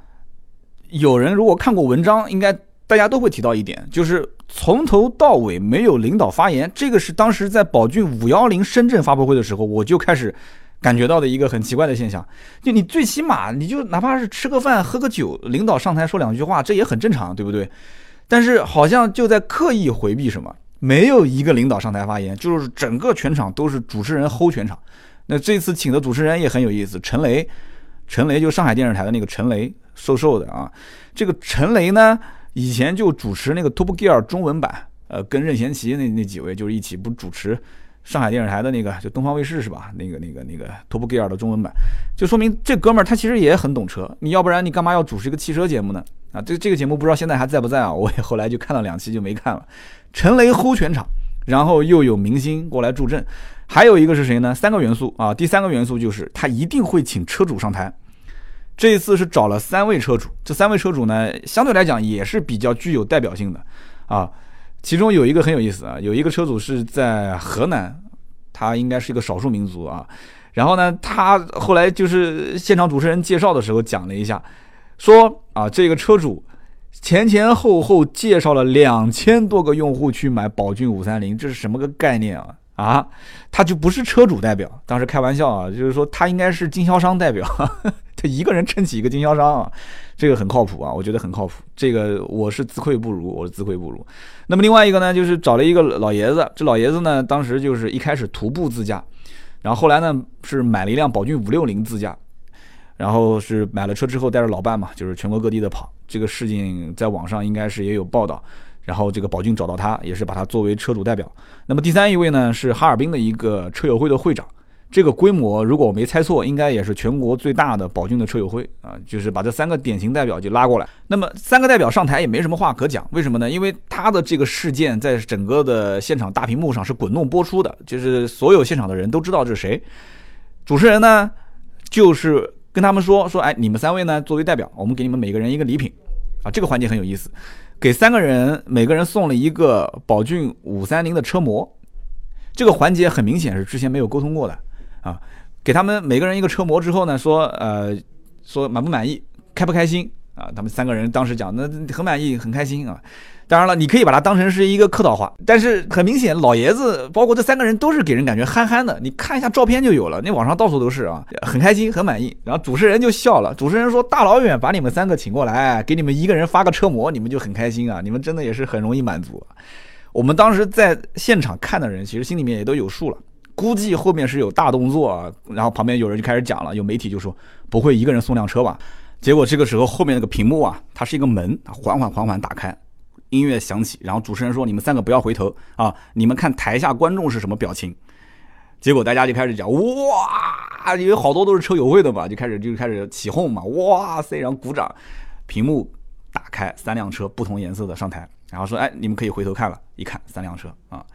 有人如果看过文章，应该大家都会提到一点，就是从头到尾没有领导发言。这个是当时在宝骏五幺零深圳发布会的时候，我就开始感觉到的一个很奇怪的现象。就你最起码你就哪怕是吃个饭、喝个酒，领导上台说两句话，这也很正常，对不对？但是好像就在刻意回避什么，没有一个领导上台发言，就是整个全场都是主持人 hold 全场。那这次请的主持人也很有意思，陈雷，陈雷就上海电视台的那个陈雷。瘦瘦的啊，这个陈雷呢，以前就主持那个 Top Gear 中文版，呃，跟任贤齐那那几位就是一起不主持上海电视台的那个，就东方卫视是吧？那个那个那个 Top Gear 的中文版，就说明这哥们儿他其实也很懂车。你要不然你干嘛要主持一个汽车节目呢？啊，这这个节目不知道现在还在不在啊？我也后来就看了两期就没看了。陈雷 hold 全场，然后又有明星过来助阵，还有一个是谁呢？三个元素啊，第三个元素就是他一定会请车主上台。这一次是找了三位车主，这三位车主呢，相对来讲也是比较具有代表性的啊。其中有一个很有意思啊，有一个车主是在河南，他应该是一个少数民族啊。然后呢，他后来就是现场主持人介绍的时候讲了一下，说啊，这个车主前前后后介绍了两千多个用户去买宝骏五三零，这是什么个概念啊？啊，他就不是车主代表，当时开玩笑啊，就是说他应该是经销商代表，他一个人撑起一个经销商啊，这个很靠谱啊，我觉得很靠谱。这个我是自愧不如，我是自愧不如。那么另外一个呢，就是找了一个老爷子，这老爷子呢，当时就是一开始徒步自驾，然后后来呢是买了一辆宝骏五六零自驾，然后是买了车之后带着老伴嘛，就是全国各地的跑。这个事情在网上应该是也有报道。然后这个宝骏找到他，也是把他作为车主代表。那么第三一位呢，是哈尔滨的一个车友会的会长。这个规模，如果我没猜错，应该也是全国最大的宝骏的车友会啊。就是把这三个典型代表就拉过来。那么三个代表上台也没什么话可讲，为什么呢？因为他的这个事件在整个的现场大屏幕上是滚动播出的，就是所有现场的人都知道这是谁。主持人呢，就是跟他们说说，哎，你们三位呢作为代表，我们给你们每个人一个礼品啊。这个环节很有意思。给三个人，每个人送了一个宝骏五三零的车模，这个环节很明显是之前没有沟通过的啊。给他们每个人一个车模之后呢，说呃，说满不满意，开不开心啊？他们三个人当时讲，那很满意，很开心啊。当然了，你可以把它当成是一个客套话，但是很明显，老爷子包括这三个人都是给人感觉憨憨的。你看一下照片就有了，那网上到处都是啊，很开心，很满意。然后主持人就笑了，主持人说：“大老远把你们三个请过来，给你们一个人发个车模，你们就很开心啊？你们真的也是很容易满足。”我们当时在现场看的人，其实心里面也都有数了，估计后面是有大动作啊。然后旁边有人就开始讲了，有媒体就说：“不会一个人送辆车吧？”结果这个时候后面那个屏幕啊，它是一个门，缓缓缓缓打开。音乐响起，然后主持人说：“你们三个不要回头啊！你们看台下观众是什么表情。”结果大家就开始讲：“哇，因为好多都是车友会的嘛，就开始就开始起哄嘛，哇塞！”然后鼓掌。屏幕打开，三辆车不同颜色的上台，然后说：“哎，你们可以回头看了。”一看三辆车啊，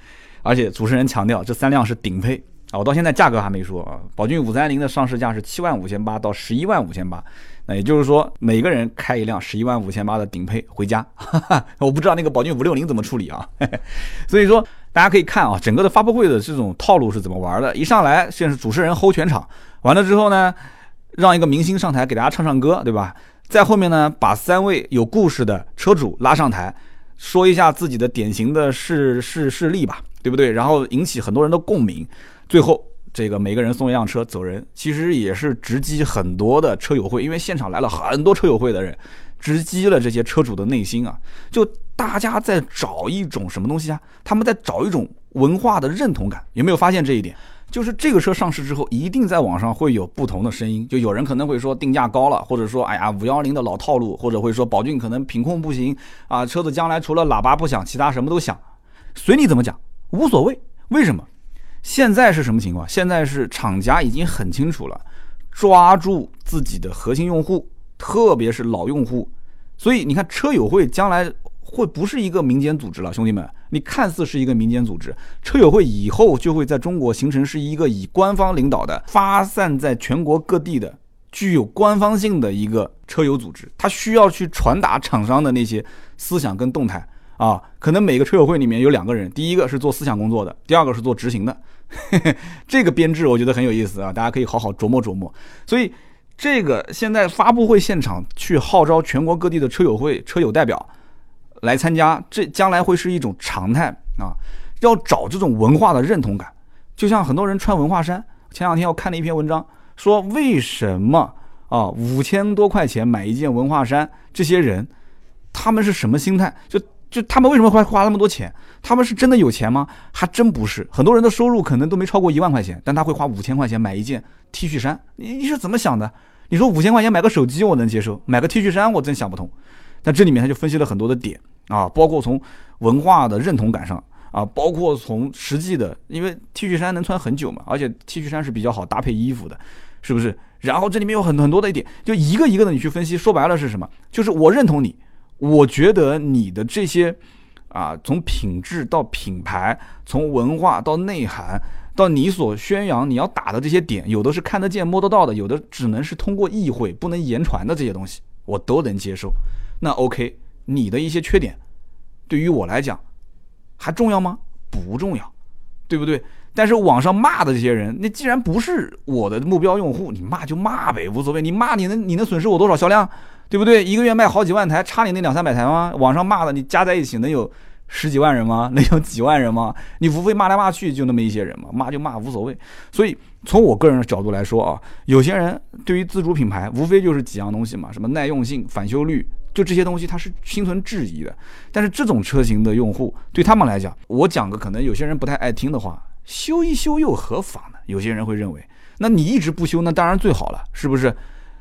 而且主持人强调这三辆是顶配啊，我到现在价格还没说啊。宝骏五三零的上市价是七万五千八到十一万五千八。那也就是说，每个人开一辆十一万五千八的顶配回家，哈 哈我不知道那个宝骏五六零怎么处理啊。所以说，大家可以看啊，整个的发布会的这种套路是怎么玩的。一上来先是主持人 hold 全场，完了之后呢，让一个明星上台给大家唱唱歌，对吧？在后面呢，把三位有故事的车主拉上台，说一下自己的典型的事事事例吧，对不对？然后引起很多人的共鸣，最后。这个每个人送一辆车走人，其实也是直击很多的车友会，因为现场来了很多车友会的人，直击了这些车主的内心啊！就大家在找一种什么东西啊？他们在找一种文化的认同感，有没有发现这一点？就是这个车上市之后，一定在网上会有不同的声音，就有人可能会说定价高了，或者说哎呀五幺零的老套路，或者会说宝骏可能品控不行啊，车子将来除了喇叭不响，其他什么都响，随你怎么讲，无所谓。为什么？现在是什么情况？现在是厂家已经很清楚了，抓住自己的核心用户，特别是老用户。所以你看，车友会将来会不是一个民间组织了，兄弟们，你看似是一个民间组织，车友会以后就会在中国形成是一个以官方领导的、发散在全国各地的、具有官方性的一个车友组织。它需要去传达厂商的那些思想跟动态。啊，可能每个车友会里面有两个人，第一个是做思想工作的，第二个是做执行的，这个编制我觉得很有意思啊，大家可以好好琢磨琢磨。所以，这个现在发布会现场去号召全国各地的车友会车友代表来参加，这将来会是一种常态啊。要找这种文化的认同感，就像很多人穿文化衫。前两天我看了一篇文章，说为什么啊五千多块钱买一件文化衫，这些人他们是什么心态？就就他们为什么会花那么多钱？他们是真的有钱吗？还真不是。很多人的收入可能都没超过一万块钱，但他会花五千块钱买一件 T 恤衫。你你是怎么想的？你说五千块钱买个手机我能接受，买个 T 恤衫我真想不通。但这里面他就分析了很多的点啊，包括从文化的认同感上啊，包括从实际的，因为 T 恤衫能穿很久嘛，而且 T 恤衫是比较好搭配衣服的，是不是？然后这里面有很很多的一点，就一个一个的你去分析，说白了是什么？就是我认同你。我觉得你的这些，啊，从品质到品牌，从文化到内涵，到你所宣扬你要打的这些点，有的是看得见摸得到的，有的只能是通过意会不能言传的这些东西，我都能接受。那 OK，你的一些缺点，对于我来讲，还重要吗？不重要，对不对？但是网上骂的这些人，那既然不是我的目标用户，你骂就骂呗，无所谓。你骂你能你能损失我多少销量？对不对？一个月卖好几万台，差你那两三百台吗？网上骂的你加在一起能有十几万人吗？能有几万人吗？你无非骂来骂去就那么一些人嘛，骂就骂无所谓。所以从我个人的角度来说啊，有些人对于自主品牌无非就是几样东西嘛，什么耐用性、返修率，就这些东西他是心存质疑的。但是这种车型的用户对他们来讲，我讲个可能有些人不太爱听的话，修一修又何妨呢？有些人会认为，那你一直不修，那当然最好了，是不是？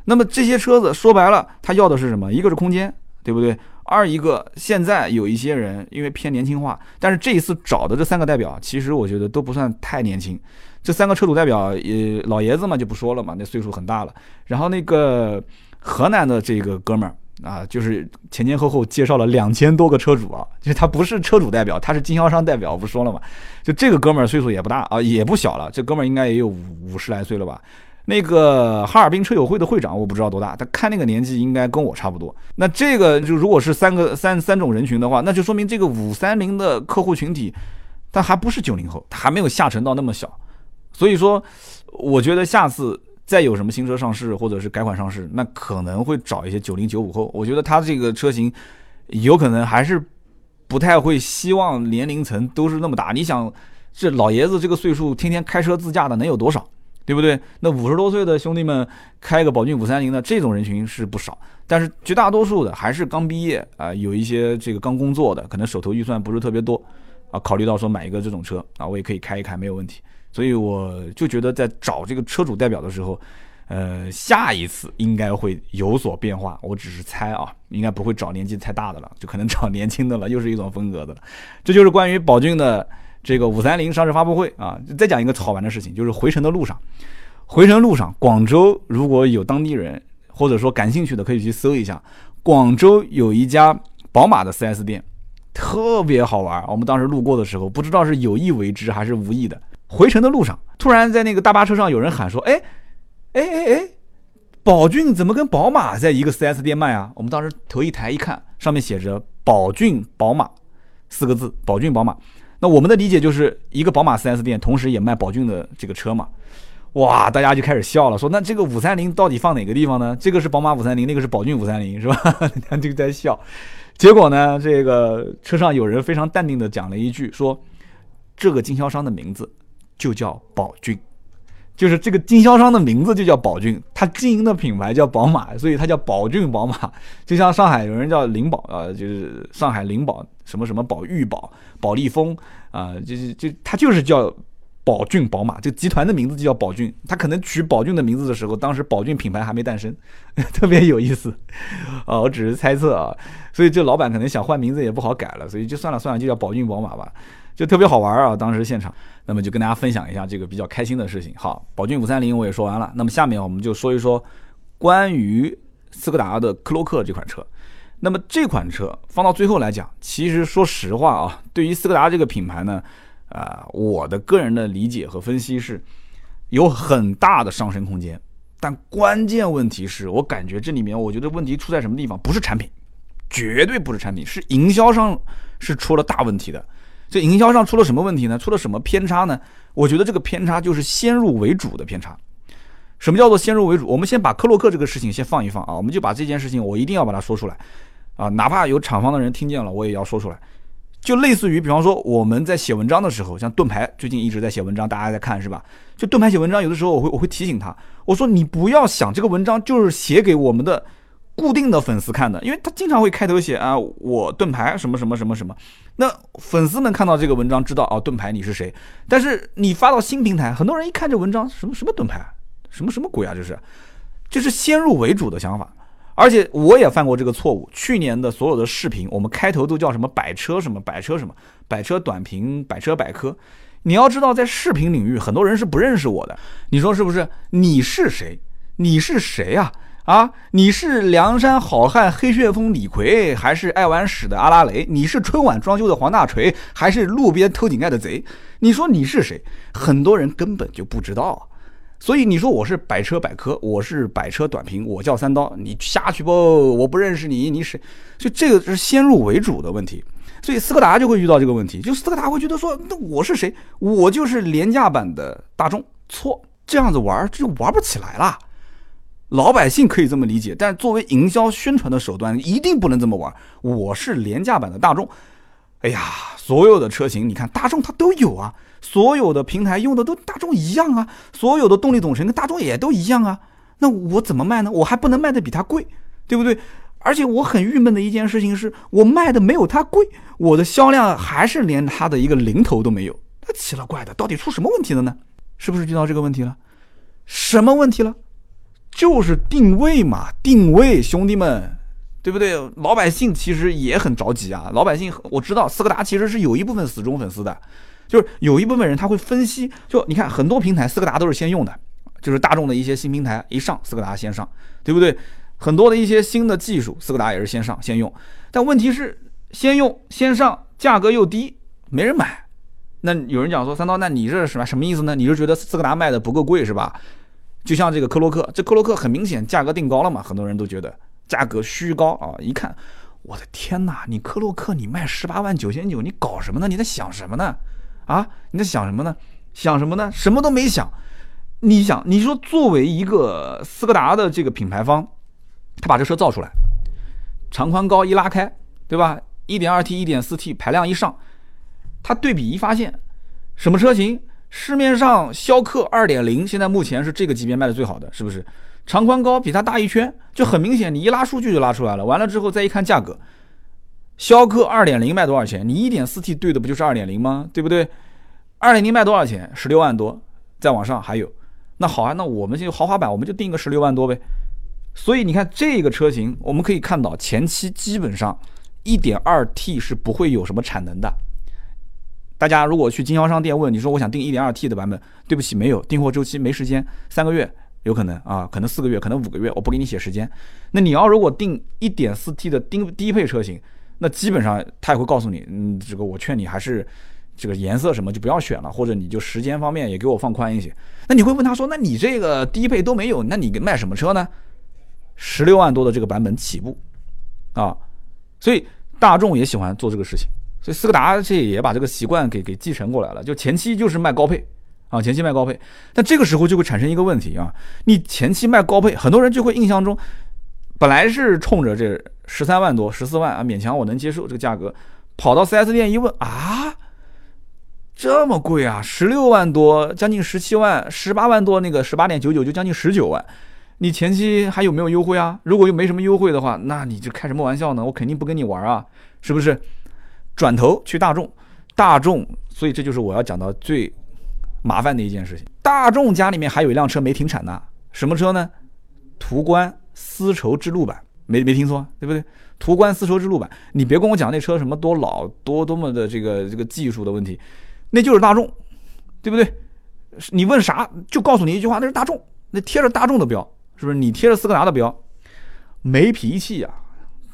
那么这些车子说白了，他要的是什么？一个是空间，对不对？二一个现在有一些人因为偏年轻化，但是这一次找的这三个代表，其实我觉得都不算太年轻。这三个车主代表，呃，老爷子嘛就不说了嘛，那岁数很大了。然后那个河南的这个哥们儿啊，就是前前后后介绍了两千多个车主啊，就是他不是车主代表，他是经销商代表，不说了嘛。就这个哥们儿岁数也不大啊，也不小了，这哥们儿应该也有五五十来岁了吧。那个哈尔滨车友会的会长，我不知道多大，他看那个年纪应该跟我差不多。那这个就如果是三个三三种人群的话，那就说明这个五三零的客户群体，他还不是九零后，他还没有下沉到那么小。所以说，我觉得下次再有什么新车上市或者是改款上市，那可能会找一些九零九五后。我觉得他这个车型有可能还是不太会希望年龄层都是那么大。你想，这老爷子这个岁数，天天开车自驾的能有多少？对不对？那五十多岁的兄弟们开个宝骏五三零的这种人群是不少，但是绝大多数的还是刚毕业啊，有一些这个刚工作的，可能手头预算不是特别多啊，考虑到说买一个这种车啊，我也可以开一开没有问题。所以我就觉得在找这个车主代表的时候，呃，下一次应该会有所变化。我只是猜啊，应该不会找年纪太大的了，就可能找年轻的了，又是一种风格的了。这就是关于宝骏的。这个五三零上市发布会啊，再讲一个好玩的事情，就是回程的路上，回程路上，广州如果有当地人或者说感兴趣的，可以去搜一下，广州有一家宝马的 4S 店，特别好玩。我们当时路过的时候，不知道是有意为之还是无意的，回程的路上，突然在那个大巴车上有人喊说：“哎，哎哎哎，宝骏怎么跟宝马在一个 4S 店卖啊？”我们当时头一抬一看，上面写着“宝骏宝马”四个字，宝骏宝马。那我们的理解就是一个宝马 4S 店，同时也卖宝骏的这个车嘛，哇，大家就开始笑了，说那这个五三零到底放哪个地方呢？这个是宝马五三零，那个是宝骏五三零，是吧？大家就在笑。结果呢，这个车上有人非常淡定的讲了一句，说这个经销商的名字就叫宝骏。就是这个经销商的名字就叫宝骏，他经营的品牌叫宝马，所以它叫宝骏宝马。就像上海有人叫灵宝啊，就是上海灵宝什么什么宝裕宝、宝利丰啊，就是就他就是叫宝骏宝马，这集团的名字就叫宝骏。他可能取宝骏的名字的时候，当时宝骏品牌还没诞生，特别有意思啊。我只是猜测啊，所以这老板可能想换名字也不好改了，所以就算了算了，就叫宝骏宝马吧。就特别好玩啊！当时现场，那么就跟大家分享一下这个比较开心的事情。好，宝骏五三零我也说完了，那么下面我们就说一说关于斯柯达的克洛克这款车。那么这款车放到最后来讲，其实说实话啊，对于斯柯达这个品牌呢，啊，我的个人的理解和分析是有很大的上升空间。但关键问题是我感觉这里面，我觉得问题出在什么地方？不是产品，绝对不是产品，是营销上是出了大问题的。这营销上出了什么问题呢？出了什么偏差呢？我觉得这个偏差就是先入为主的偏差。什么叫做先入为主？我们先把克洛克这个事情先放一放啊，我们就把这件事情我一定要把它说出来啊，哪怕有厂方的人听见了，我也要说出来。就类似于，比方说我们在写文章的时候，像盾牌最近一直在写文章，大家在看是吧？就盾牌写文章，有的时候我会我会提醒他，我说你不要想这个文章就是写给我们的固定的粉丝看的，因为他经常会开头写啊，我盾牌什么什么什么什么。那粉丝们看到这个文章，知道哦，盾牌你是谁？但是你发到新平台，很多人一看这文章，什么什么盾牌，什么什么鬼啊？这是，这是先入为主的想法。而且我也犯过这个错误。去年的所有的视频，我们开头都叫什么百车什么百车什么百车短评百车百科。你要知道，在视频领域，很多人是不认识我的。你说是不是？你是谁？你是谁啊？啊，你是梁山好汉黑旋风李逵，还是爱玩屎的阿拉蕾？你是春晚装修的黄大锤，还是路边偷井盖的贼？你说你是谁？很多人根本就不知道。所以你说我是百车百科，我是百车短评，我叫三刀，你下去不？我不认识你，你是？就这个是先入为主的问题。所以斯柯达就会遇到这个问题，就斯柯达会觉得说，那我是谁？我就是廉价版的大众。错，这样子玩就玩不起来了。老百姓可以这么理解，但作为营销宣传的手段，一定不能这么玩。我是廉价版的大众，哎呀，所有的车型，你看大众它都有啊，所有的平台用的都大众一样啊，所有的动力总成跟大众也都一样啊，那我怎么卖呢？我还不能卖的比它贵，对不对？而且我很郁闷的一件事情是，我卖的没有它贵，我的销量还是连它的一个零头都没有，那奇了怪的，到底出什么问题了呢？是不是遇到这个问题了？什么问题了？就是定位嘛，定位，兄弟们，对不对？老百姓其实也很着急啊。老百姓，我知道斯柯达其实是有一部分死忠粉丝的，就是有一部分人他会分析，就你看很多平台斯柯达都是先用的，就是大众的一些新平台一上，斯柯达先上，对不对？很多的一些新的技术，斯柯达也是先上先用。但问题是，先用先上，价格又低，没人买。那有人讲说三刀，那你这是什么什么意思呢？你是觉得斯柯达卖的不够贵是吧？就像这个科洛克，这科洛克很明显价格定高了嘛，很多人都觉得价格虚高啊。一看，我的天哪，你科洛克你卖十八万九千九，你搞什么呢？你在想什么呢？啊，你在想什么呢？想什么呢？什么都没想。你想，你说作为一个斯柯达的这个品牌方，他把这车造出来，长宽高一拉开，对吧？一点二 T、一点四 T 排量一上，他对比一发现，什么车型？市面上逍客二点零现在目前是这个级别卖的最好的，是不是？长宽高比它大一圈，就很明显，你一拉数据就拉出来了。完了之后再一看价格，逍客二点零卖多少钱？你一点四 T 对的不就是二点零吗？对不对？二点零卖多少钱？十六万多，再往上还有。那好啊，那我们就豪华版，我们就定个十六万多呗。所以你看这个车型，我们可以看到前期基本上一点二 T 是不会有什么产能的。大家如果去经销商店问，你说我想订 1.2T 的版本，对不起，没有订货周期，没时间，三个月有可能啊，可能四个月，可能五个月，我不给你写时间。那你要如果订 1.4T 的低低配车型，那基本上他也会告诉你，嗯，这个我劝你还是这个颜色什么就不要选了，或者你就时间方面也给我放宽一些。那你会问他说，那你这个低配都没有，那你卖什么车呢？十六万多的这个版本起步啊，所以大众也喜欢做这个事情。所以斯柯达这也把这个习惯给给继承过来了，就前期就是卖高配啊，前期卖高配，但这个时候就会产生一个问题啊，你前期卖高配，很多人就会印象中，本来是冲着这十三万多、十四万啊，勉强我能接受这个价格，跑到 4S 店一问啊，这么贵啊，十六万多，将近十七万、十八万多，那个十八点九九就将近十九万，你前期还有没有优惠啊？如果又没什么优惠的话，那你这开什么玩笑呢？我肯定不跟你玩啊，是不是？转头去大众，大众，所以这就是我要讲到最麻烦的一件事情。大众家里面还有一辆车没停产呢，什么车呢？途观丝绸之路版，没没听错，对不对？途观丝绸之路版，你别跟我讲那车什么多老多多么的这个这个技术的问题，那就是大众，对不对？你问啥就告诉你一句话，那是大众，那贴着大众的标，是不是？你贴着斯柯达的标，没脾气呀，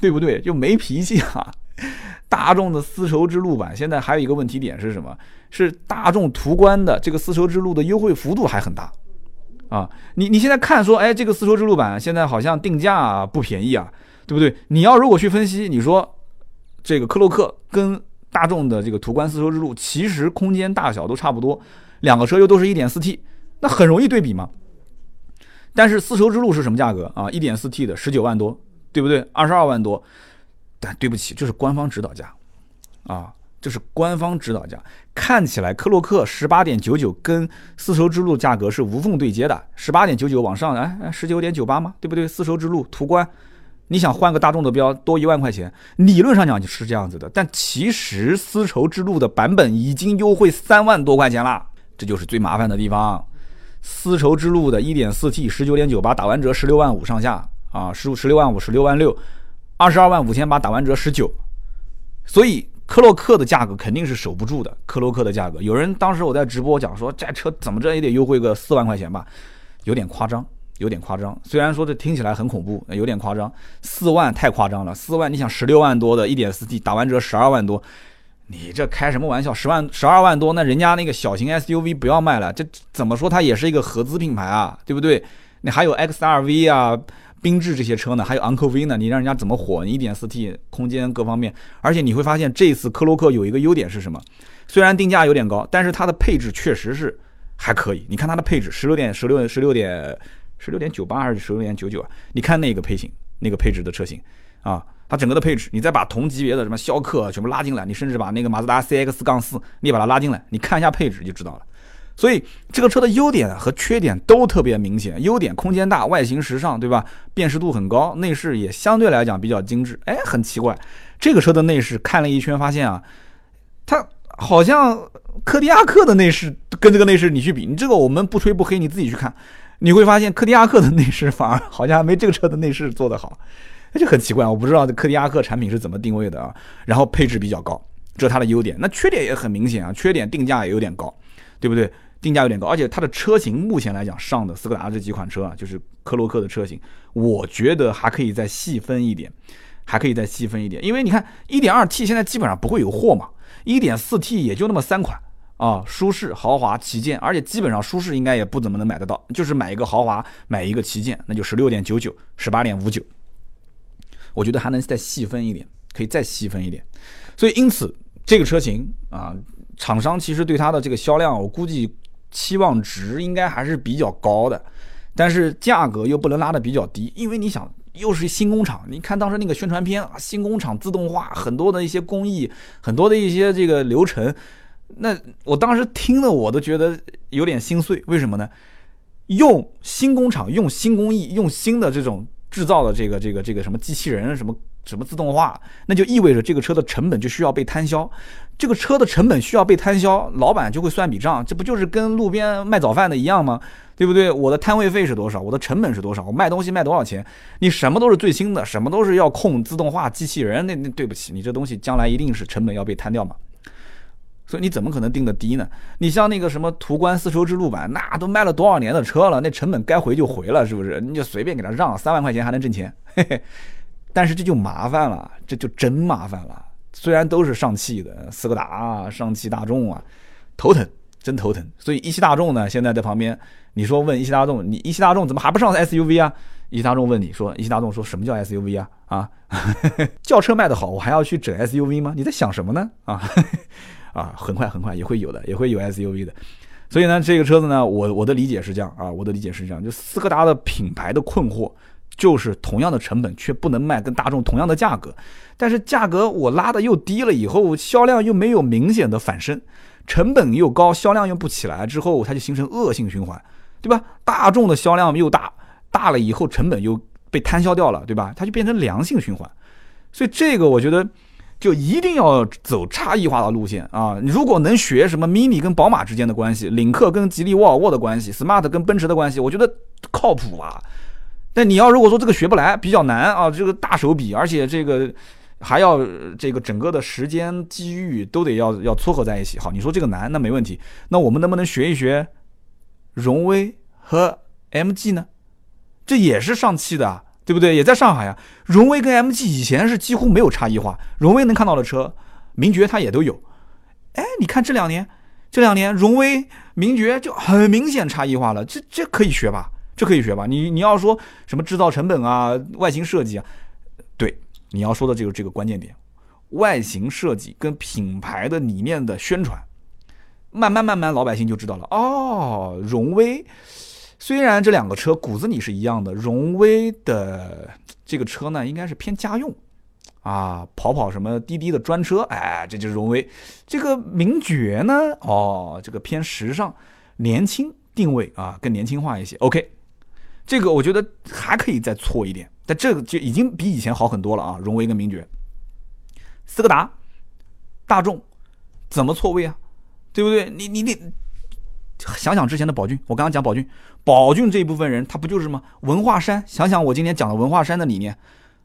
对不对？就没脾气啊。大众的丝绸之路版现在还有一个问题点是什么？是大众途观的这个丝绸之路的优惠幅度还很大啊！你你现在看说，哎，这个丝绸之路版现在好像定价不便宜啊，对不对？你要如果去分析，你说这个克洛克跟大众的这个途观丝绸之路其实空间大小都差不多，两个车又都是一点四 T，那很容易对比嘛。但是丝绸之路是什么价格啊？一点四 T 的十九万多，对不对？二十二万多。但对不起，这是官方指导价，啊，这是官方指导价。看起来科洛克十八点九九跟丝绸之路价格是无缝对接的，十八点九九往上，哎，十九点九八吗？对不对？丝绸之路途观，你想换个大众的标多一万块钱，理论上讲是这样子的，但其实丝绸之路的版本已经优惠三万多块钱了，这就是最麻烦的地方。丝绸之路的一点四 T 十九点九八打完折十六万五上下啊，十五十六万五十六万六。二十二万五千八打完折十九，所以科洛克的价格肯定是守不住的。科洛克的价格，有人当时我在直播讲说，这车怎么着也得优惠个四万块钱吧，有点夸张，有点夸张。虽然说这听起来很恐怖，有点夸张，四万太夸张了。四万，你想十六万多的一点四 T 打完折十二万多，你这开什么玩笑？十万十二万多，那人家那个小型 SUV 不要卖了，这怎么说它也是一个合资品牌啊，对不对？你还有 XRV 啊。缤智这些车呢，还有昂科威呢，你让人家怎么火？你一点四 T 空间各方面，而且你会发现这次科洛克有一个优点是什么？虽然定价有点高，但是它的配置确实是还可以。你看它的配置，十六点十六十六点十六点九八还是十六点九九啊？你看那个配型，那个配置的车型啊，它整个的配置，你再把同级别的什么逍客全部拉进来，你甚至把那个马自达 CX 杠四你也把它拉进来，你看一下配置就知道了。所以这个车的优点和缺点都特别明显。优点空间大，外形时尚，对吧？辨识度很高，内饰也相对来讲比较精致。哎，很奇怪，这个车的内饰看了一圈，发现啊，它好像柯迪亚克的内饰跟这个内饰你去比，你这个我们不吹不黑，你自己去看，你会发现柯迪亚克的内饰反而好像还没这个车的内饰做得好，那就很奇怪。我不知道这柯迪亚克产品是怎么定位的啊。然后配置比较高，这是它的优点。那缺点也很明显啊，缺点定价也有点高，对不对？定价有点高，而且它的车型目前来讲上的斯柯达这几款车啊，就是科洛克的车型，我觉得还可以再细分一点，还可以再细分一点，因为你看 1.2T 现在基本上不会有货嘛，1.4T 也就那么三款啊，舒适、豪华、旗舰，而且基本上舒适应该也不怎么能买得到，就是买一个豪华，买一个旗舰，那就十六点九九、十八点五九，我觉得还能再细分一点，可以再细分一点，所以因此这个车型啊，厂商其实对它的这个销量，我估计。期望值应该还是比较高的，但是价格又不能拉得比较低，因为你想又是新工厂，你看当时那个宣传片啊，新工厂自动化很多的一些工艺，很多的一些这个流程，那我当时听了我都觉得有点心碎，为什么呢？用新工厂，用新工艺，用新的这种制造的这个这个这个什么机器人什么。什么自动化，那就意味着这个车的成本就需要被摊销，这个车的成本需要被摊销，老板就会算笔账，这不就是跟路边卖早饭的一样吗？对不对？我的摊位费是多少？我的成本是多少？我卖东西卖多少钱？你什么都是最新的，什么都是要控自动化机器人，那那对不起，你这东西将来一定是成本要被摊掉嘛。所以你怎么可能定的低呢？你像那个什么途观丝绸之路版，那都卖了多少年的车了，那成本该回就回了，是不是？你就随便给他让三万块钱还能挣钱，嘿嘿。但是这就麻烦了，这就真麻烦了。虽然都是上汽的，斯柯达啊、上汽大众啊，头疼，真头疼。所以一汽大众呢，现在在旁边，你说问一汽大众，你一汽大众怎么还不上 SUV 啊？一汽大众问你说，一汽大众说什么叫 SUV 啊？啊，轿车卖得好，我还要去整 SUV 吗？你在想什么呢？啊 啊，很快很快也会有的，也会有 SUV 的。所以呢，这个车子呢，我我的理解是这样啊，我的理解是这样，就斯柯达的品牌的困惑。就是同样的成本，却不能卖跟大众同样的价格，但是价格我拉的又低了，以后销量又没有明显的反升，成本又高，销量又不起来，之后它就形成恶性循环，对吧？大众的销量又大，大了以后成本又被摊销掉了，对吧？它就变成良性循环，所以这个我觉得就一定要走差异化的路线啊！如果能学什么 Mini 跟宝马之间的关系，领克跟吉利沃尔沃的关系，Smart 跟奔驰的关系，我觉得靠谱啊。但你要如果说这个学不来，比较难啊，这个大手笔，而且这个还要这个整个的时间机遇都得要要撮合在一起。好，你说这个难，那没问题。那我们能不能学一学荣威和 MG 呢？这也是上汽的，对不对？也在上海啊。荣威跟 MG 以前是几乎没有差异化，荣威能看到的车，名爵它也都有。哎，你看这两年，这两年荣威、名爵就很明显差异化了，这这可以学吧？这可以学吧？你你要说什么制造成本啊、外形设计啊，你要说的这个这个关键点，外形设计跟品牌的理念的宣传，慢慢慢慢老百姓就知道了。哦，荣威虽然这两个车骨子里是一样的，荣威的这个车呢应该是偏家用啊，跑跑什么滴滴的专车，哎，这就是荣威。这个名爵呢，哦，这个偏时尚、年轻定位啊，更年轻化一些。OK。这个我觉得还可以再错一点，但这个就已经比以前好很多了啊！荣威跟名爵，斯柯达、大众怎么错位啊？对不对？你你你想想之前的宝骏，我刚刚讲宝骏，宝骏这一部分人他不就是吗？文化衫，想想我今天讲的文化衫的理念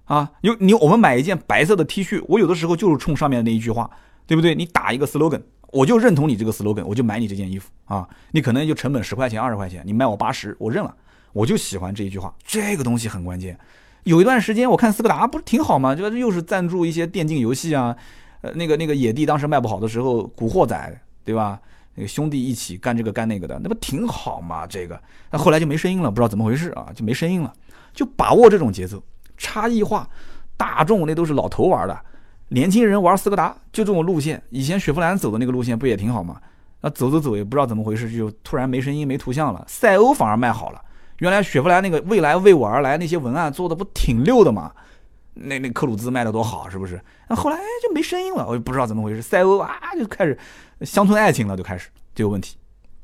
啊！有你我们买一件白色的 T 恤，我有的时候就是冲上面的那一句话，对不对？你打一个 slogan，我就认同你这个 slogan，我就买你这件衣服啊！你可能就成本十块钱、二十块钱，你卖我八十，我认了。我就喜欢这一句话，这个东西很关键。有一段时间我看斯柯达不是挺好吗？就又是赞助一些电竞游戏啊，呃，那个那个野地当时卖不好的时候，古惑仔对吧？那个兄弟一起干这个干那个的，那不挺好吗？这个那后来就没声音了，不知道怎么回事啊，就没声音了。就把握这种节奏，差异化。大众那都是老头玩的，年轻人玩斯柯达就这种路线。以前雪佛兰走的那个路线不也挺好吗？那走走走也不知道怎么回事，就突然没声音没图像了。赛欧反而卖好了。原来雪佛兰那个未来为我而来那些文案做的不挺溜的吗？那那克鲁兹卖的多好，是不是？那后来就没声音了，我也不知道怎么回事。赛欧啊，就开始乡村爱情了，就开始就有问题，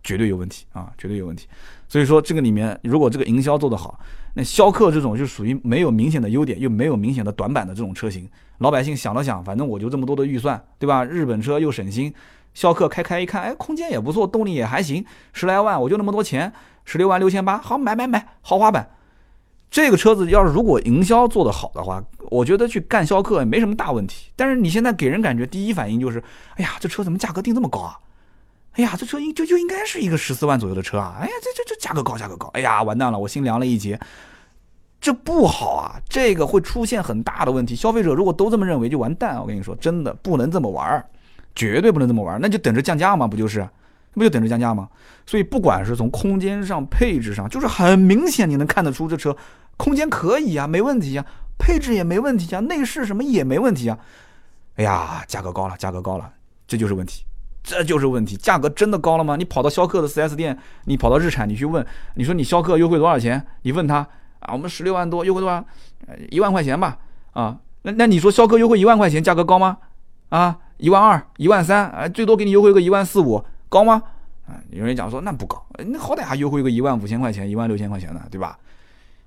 绝对有问题啊，绝对有问题。所以说这个里面，如果这个营销做得好，那逍客这种就属于没有明显的优点又没有明显的短板的这种车型，老百姓想了想，反正我就这么多的预算，对吧？日本车又省心，逍客开开一看，哎，空间也不错，动力也还行，十来万我就那么多钱，十六万六千八，好买买买，豪华版。这个车子要是如果营销做得好的话，我觉得去干逍客也没什么大问题。但是你现在给人感觉第一反应就是，哎呀，这车怎么价格定这么高啊？哎呀，这车应就就应该是一个十四万左右的车啊！哎呀，这这这价格高，价格高！哎呀，完蛋了，我心凉了一截。这不好啊，这个会出现很大的问题。消费者如果都这么认为，就完蛋。我跟你说，真的不能这么玩儿，绝对不能这么玩。那就等着降价嘛，不就是？不就等着降价吗？所以不管是从空间上、配置上，就是很明显你能看得出这车空间可以啊，没问题啊，配置也没问题啊，内饰什么也没问题啊。哎呀，价格高了，价格高了，这就是问题，这就是问题。价格真的高了吗？你跑到逍客的 4S 店，你跑到日产，你去问，你说你逍客优惠多少钱？你问他啊，我们十六万多，优惠多少？一万块钱吧。啊，那那你说逍客优惠一万块钱，价格高吗？啊，一万二、一万三，啊，最多给你优惠个一万四五。高吗？啊，有人讲说那不高，那好歹还优惠个一万五千块钱、一万六千块钱呢，对吧？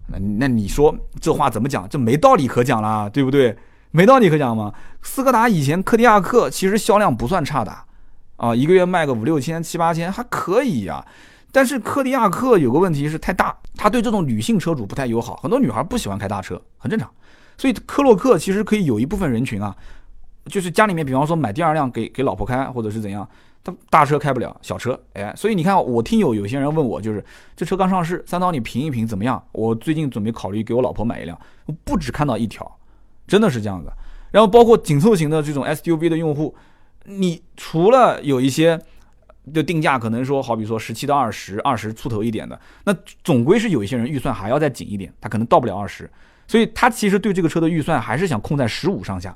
那那你说这话怎么讲？这没道理可讲啦，对不对？没道理可讲吗？斯柯达以前柯迪亚克其实销量不算差的，啊，一个月卖个五六千、七八千还可以呀。但是柯迪亚克有个问题是太大，它对这种女性车主不太友好，很多女孩不喜欢开大车，很正常。所以科洛克其实可以有一部分人群啊，就是家里面比方说买第二辆给给老婆开，或者是怎样。他大车开不了，小车，哎，所以你看，我听友有些人问我，就是这车刚上市，三刀你评一评怎么样？我最近准备考虑给我老婆买一辆，我不止看到一条，真的是这样子。然后包括紧凑型的这种 SUV 的用户，你除了有一些就定价可能说，好比说十七到二十，二十出头一点的，那总归是有一些人预算还要再紧一点，他可能到不了二十，所以他其实对这个车的预算还是想控在十五上下。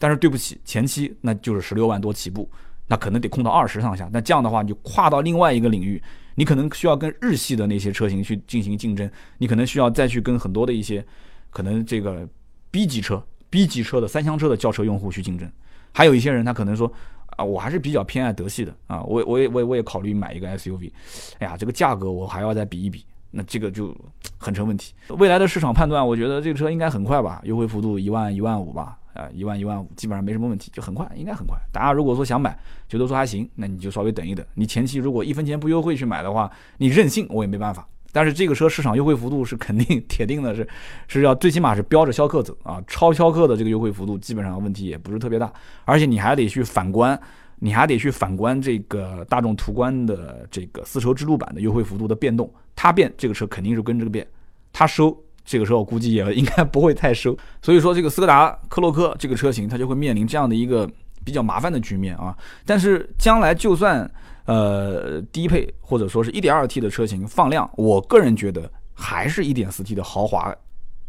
但是对不起，前期那就是十六万多起步。那可能得控到二十上下，那这样的话，你就跨到另外一个领域，你可能需要跟日系的那些车型去进行竞争，你可能需要再去跟很多的一些可能这个 B 级车、B 级车的三厢车的轿车用户去竞争。还有一些人，他可能说啊，我还是比较偏爱德系的啊，我我也我也我也考虑买一个 SUV，哎呀，这个价格我还要再比一比，那这个就很成问题。未来的市场判断，我觉得这个车应该很快吧，优惠幅度一万一万五吧。啊，一万一万五，基本上没什么问题，就很快，应该很快。大家如果说想买，觉得说还行，那你就稍微等一等。你前期如果一分钱不优惠去买的话，你任性我也没办法。但是这个车市场优惠幅度是肯定 铁定的，是是要最起码是标着逍客走啊，超逍客的这个优惠幅度基本上问题也不是特别大。而且你还得去反观，你还得去反观这个大众途观的这个丝绸之路版的优惠幅度的变动，它变这个车肯定是跟着变，它收。这个时候估计也应该不会太收，所以说这个斯柯达科洛克这个车型它就会面临这样的一个比较麻烦的局面啊。但是将来就算呃低配或者说是一点二 T 的车型放量，我个人觉得还是一点四 T 的豪华，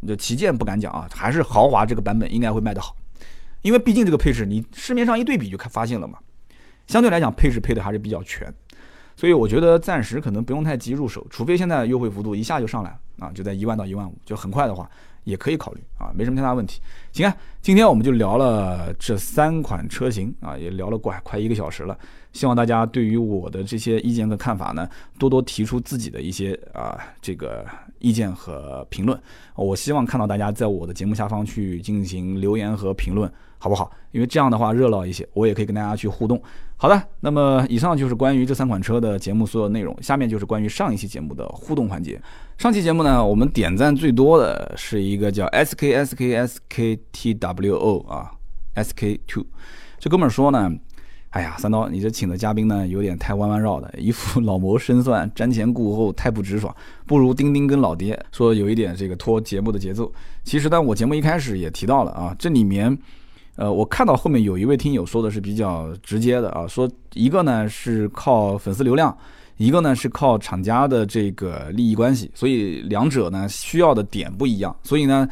这旗舰不敢讲啊，还是豪华这个版本应该会卖得好，因为毕竟这个配置你市面上一对比就看发现了嘛，相对来讲配置配的还是比较全。所以我觉得暂时可能不用太急入手，除非现在优惠幅度一下就上来啊，就在一万到一万五，就很快的话也可以考虑啊，没什么太大问题。行啊，今天我们就聊了这三款车型啊，也聊了快快一个小时了。希望大家对于我的这些意见和看法呢，多多提出自己的一些啊这个意见和评论。我希望看到大家在我的节目下方去进行留言和评论。好不好？因为这样的话热闹一些，我也可以跟大家去互动。好的，那么以上就是关于这三款车的节目所有内容。下面就是关于上一期节目的互动环节。上期节目呢，我们点赞最多的是一个叫 S K S K S K T W O 啊，S K Two。这哥们儿说呢，哎呀，三刀，你这请的嘉宾呢有点太弯弯绕的，一副老谋深算、瞻前顾后、太不直爽，不如丁丁跟老爹说有一点这个拖节目的节奏。其实呢，我节目一开始也提到了啊，这里面。呃，我看到后面有一位听友说的是比较直接的啊，说一个呢是靠粉丝流量，一个呢是靠厂家的这个利益关系，所以两者呢需要的点不一样。所以呢，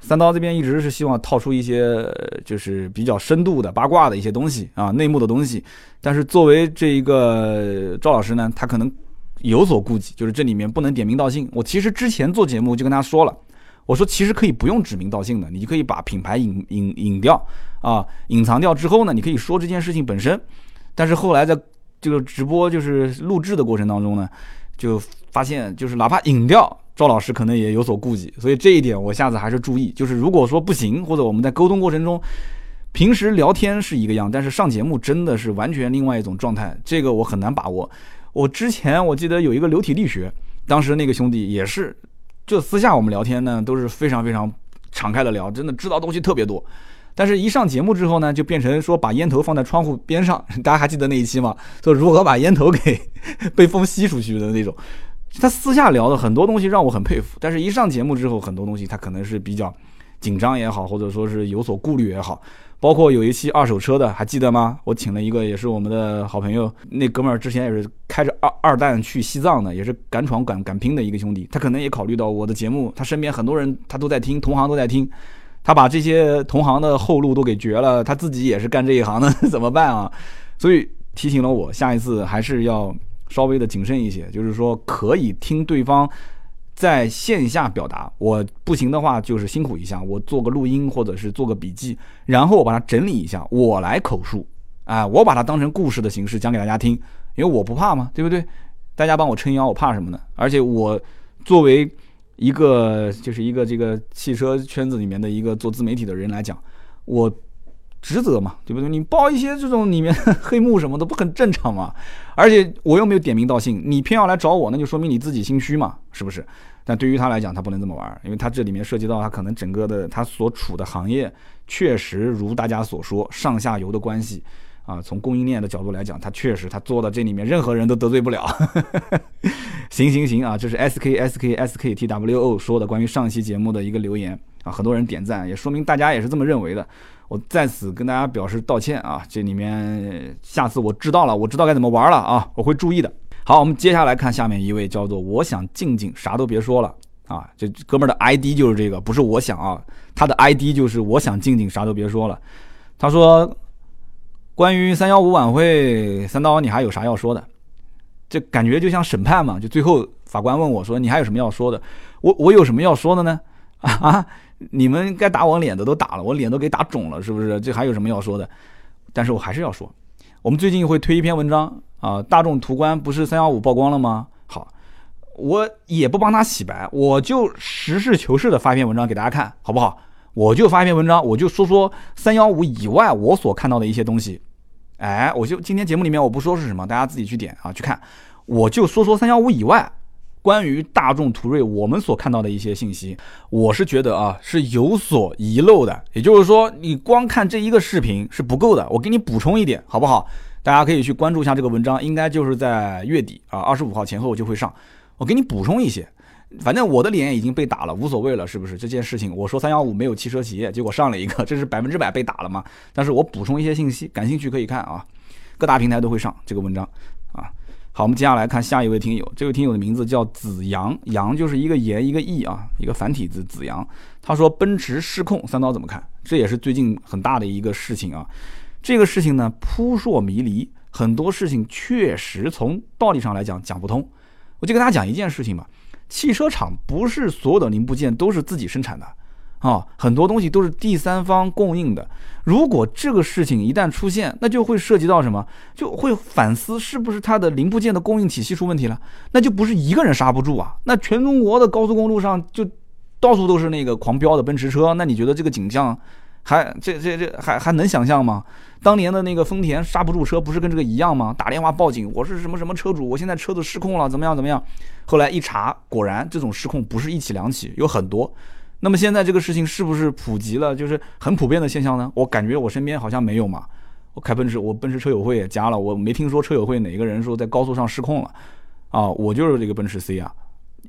三刀这边一直是希望套出一些就是比较深度的八卦的一些东西啊，内幕的东西。但是作为这一个赵老师呢，他可能有所顾忌，就是这里面不能点名道姓。我其实之前做节目就跟他说了，我说其实可以不用指名道姓的，你可以把品牌隐隐隐掉啊，隐藏掉之后呢，你可以说这件事情本身。但是后来在这个直播就是录制的过程当中呢，就发现就是哪怕隐掉，赵老师可能也有所顾忌，所以这一点我下次还是注意。就是如果说不行，或者我们在沟通过程中。平时聊天是一个样，但是上节目真的是完全另外一种状态，这个我很难把握。我之前我记得有一个流体力学，当时那个兄弟也是，就私下我们聊天呢都是非常非常敞开的聊，真的知道东西特别多。但是一上节目之后呢，就变成说把烟头放在窗户边上，大家还记得那一期吗？说如何把烟头给 被风吸出去的那种。他私下聊的很多东西让我很佩服，但是一上节目之后，很多东西他可能是比较紧张也好，或者说是有所顾虑也好。包括有一期二手车的，还记得吗？我请了一个也是我们的好朋友，那哥们儿之前也是开着二二蛋去西藏的，也是敢闯敢敢拼的一个兄弟。他可能也考虑到我的节目，他身边很多人他都在听，同行都在听，他把这些同行的后路都给绝了，他自己也是干这一行的，怎么办啊？所以提醒了我，下一次还是要稍微的谨慎一些，就是说可以听对方。在线下表达，我不行的话就是辛苦一下，我做个录音或者是做个笔记，然后我把它整理一下，我来口述，啊，我把它当成故事的形式讲给大家听，因为我不怕嘛，对不对？大家帮我撑腰，我怕什么呢？而且我作为一个就是一个这个汽车圈子里面的一个做自媒体的人来讲，我职责嘛，对不对？你报一些这种里面 黑幕什么的，不很正常吗？而且我又没有点名道姓，你偏要来找我，那就说明你自己心虚嘛，是不是？但对于他来讲，他不能这么玩，因为他这里面涉及到他可能整个的他所处的行业，确实如大家所说上下游的关系啊，从供应链的角度来讲，他确实他做到这里面任何人都得罪不了。行行行啊，这是 S K S K S K T W O 说的关于上期节目的一个留言啊，很多人点赞，也说明大家也是这么认为的。我在此跟大家表示道歉啊！这里面下次我知道了，我知道该怎么玩了啊！我会注意的。好，我们接下来看下面一位叫做“我想静静啥都别说了”啊，这哥们儿的 ID 就是这个，不是我想啊，他的 ID 就是“我想静静啥都别说了”。他说：“关于三幺五晚会，三刀你还有啥要说的？”这感觉就像审判嘛，就最后法官问我说：“你还有什么要说的？”我我有什么要说的呢？啊？你们该打我脸的都打了，我脸都给打肿了，是不是？这还有什么要说的？但是我还是要说，我们最近会推一篇文章啊，大众途观不是三幺五曝光了吗？好，我也不帮他洗白，我就实事求是的发一篇文章给大家看，好不好？我就发一篇文章，我就说说三幺五以外我所看到的一些东西。哎，我就今天节目里面我不说是什么，大家自己去点啊去看，我就说说三幺五以外。关于大众途锐，我们所看到的一些信息，我是觉得啊是有所遗漏的。也就是说，你光看这一个视频是不够的，我给你补充一点，好不好？大家可以去关注一下这个文章，应该就是在月底啊，二十五号前后就会上。我给你补充一些，反正我的脸已经被打了，无所谓了，是不是？这件事情我说三幺五没有汽车企业，结果上了一个，这是百分之百被打了嘛？但是我补充一些信息，感兴趣可以看啊，各大平台都会上这个文章。好，我们接下来看下一位听友。这位听友的名字叫子阳，阳就是一个言一个义啊，一个繁体字子阳。他说奔驰失控，三刀怎么看？这也是最近很大的一个事情啊。这个事情呢扑朔迷离，很多事情确实从道理上来讲讲不通。我就跟大家讲一件事情吧，汽车厂不是所有的零部件都是自己生产的。啊，很多东西都是第三方供应的。如果这个事情一旦出现，那就会涉及到什么？就会反思是不是它的零部件的供应体系出问题了？那就不是一个人刹不住啊！那全中国的高速公路上就到处都是那个狂飙的奔驰车，那你觉得这个景象还这这这还还能想象吗？当年的那个丰田刹不住车，不是跟这个一样吗？打电话报警，我是什么什么车主，我现在车子失控了，怎么样怎么样？后来一查，果然这种失控不是一起两起，有很多。那么现在这个事情是不是普及了，就是很普遍的现象呢？我感觉我身边好像没有嘛。我开奔驰，我奔驰车友会也加了，我没听说车友会哪个人说在高速上失控了。啊，我就是这个奔驰 C 啊。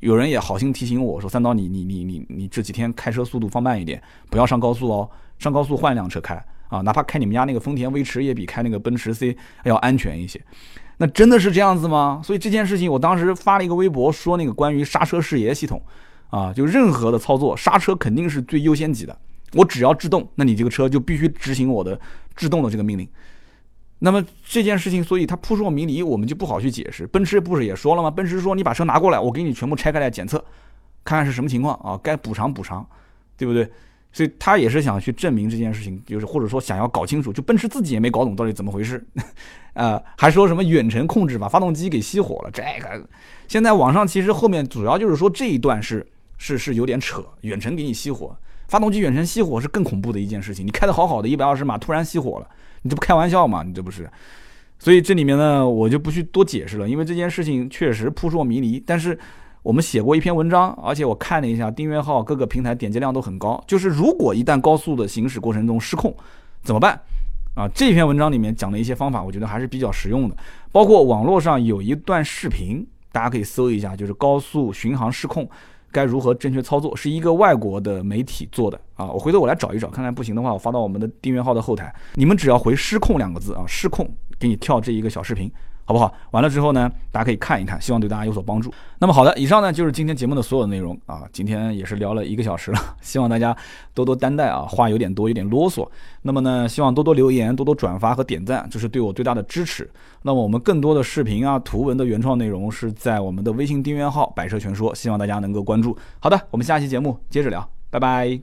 有人也好心提醒我说：“三刀，你你你你你这几天开车速度放慢一点，不要上高速哦。上高速换一辆车开啊，哪怕开你们家那个丰田威驰也比开那个奔驰 C 要安全一些。”那真的是这样子吗？所以这件事情，我当时发了一个微博说那个关于刹车视野系统。啊，就任何的操作，刹车肯定是最优先级的。我只要制动，那你这个车就必须执行我的制动的这个命令。那么这件事情，所以它扑朔迷离，我们就不好去解释。奔驰不是也说了吗？奔驰说你把车拿过来，我给你全部拆开来检测，看看是什么情况啊，该补偿补偿，对不对？所以他也是想去证明这件事情，就是或者说想要搞清楚，就奔驰自己也没搞懂到底怎么回事，啊，还说什么远程控制把发动机给熄火了，这个现在网上其实后面主要就是说这一段是是是有点扯，远程给你熄火，发动机远程熄火是更恐怖的一件事情，你开的好好的一百二十码突然熄火了，你这不开玩笑吗？你这不是？所以这里面呢，我就不去多解释了，因为这件事情确实扑朔迷离，但是。我们写过一篇文章，而且我看了一下订阅号，各个平台点击量都很高。就是如果一旦高速的行驶过程中失控，怎么办？啊，这篇文章里面讲的一些方法，我觉得还是比较实用的。包括网络上有一段视频，大家可以搜一下，就是高速巡航失控该如何正确操作，是一个外国的媒体做的啊。我回头我来找一找，看看不行的话，我发到我们的订阅号的后台。你们只要回“失控”两个字啊，失控，给你跳这一个小视频。好不好？完了之后呢，大家可以看一看，希望对大家有所帮助。那么好的，以上呢就是今天节目的所有内容啊。今天也是聊了一个小时了，希望大家多多担待啊，话有点多，有点啰嗦。那么呢，希望多多留言，多多转发和点赞，这是对我最大的支持。那么我们更多的视频啊、图文的原创内容是在我们的微信订阅号“百车全说”，希望大家能够关注。好的，我们下期节目接着聊，拜拜。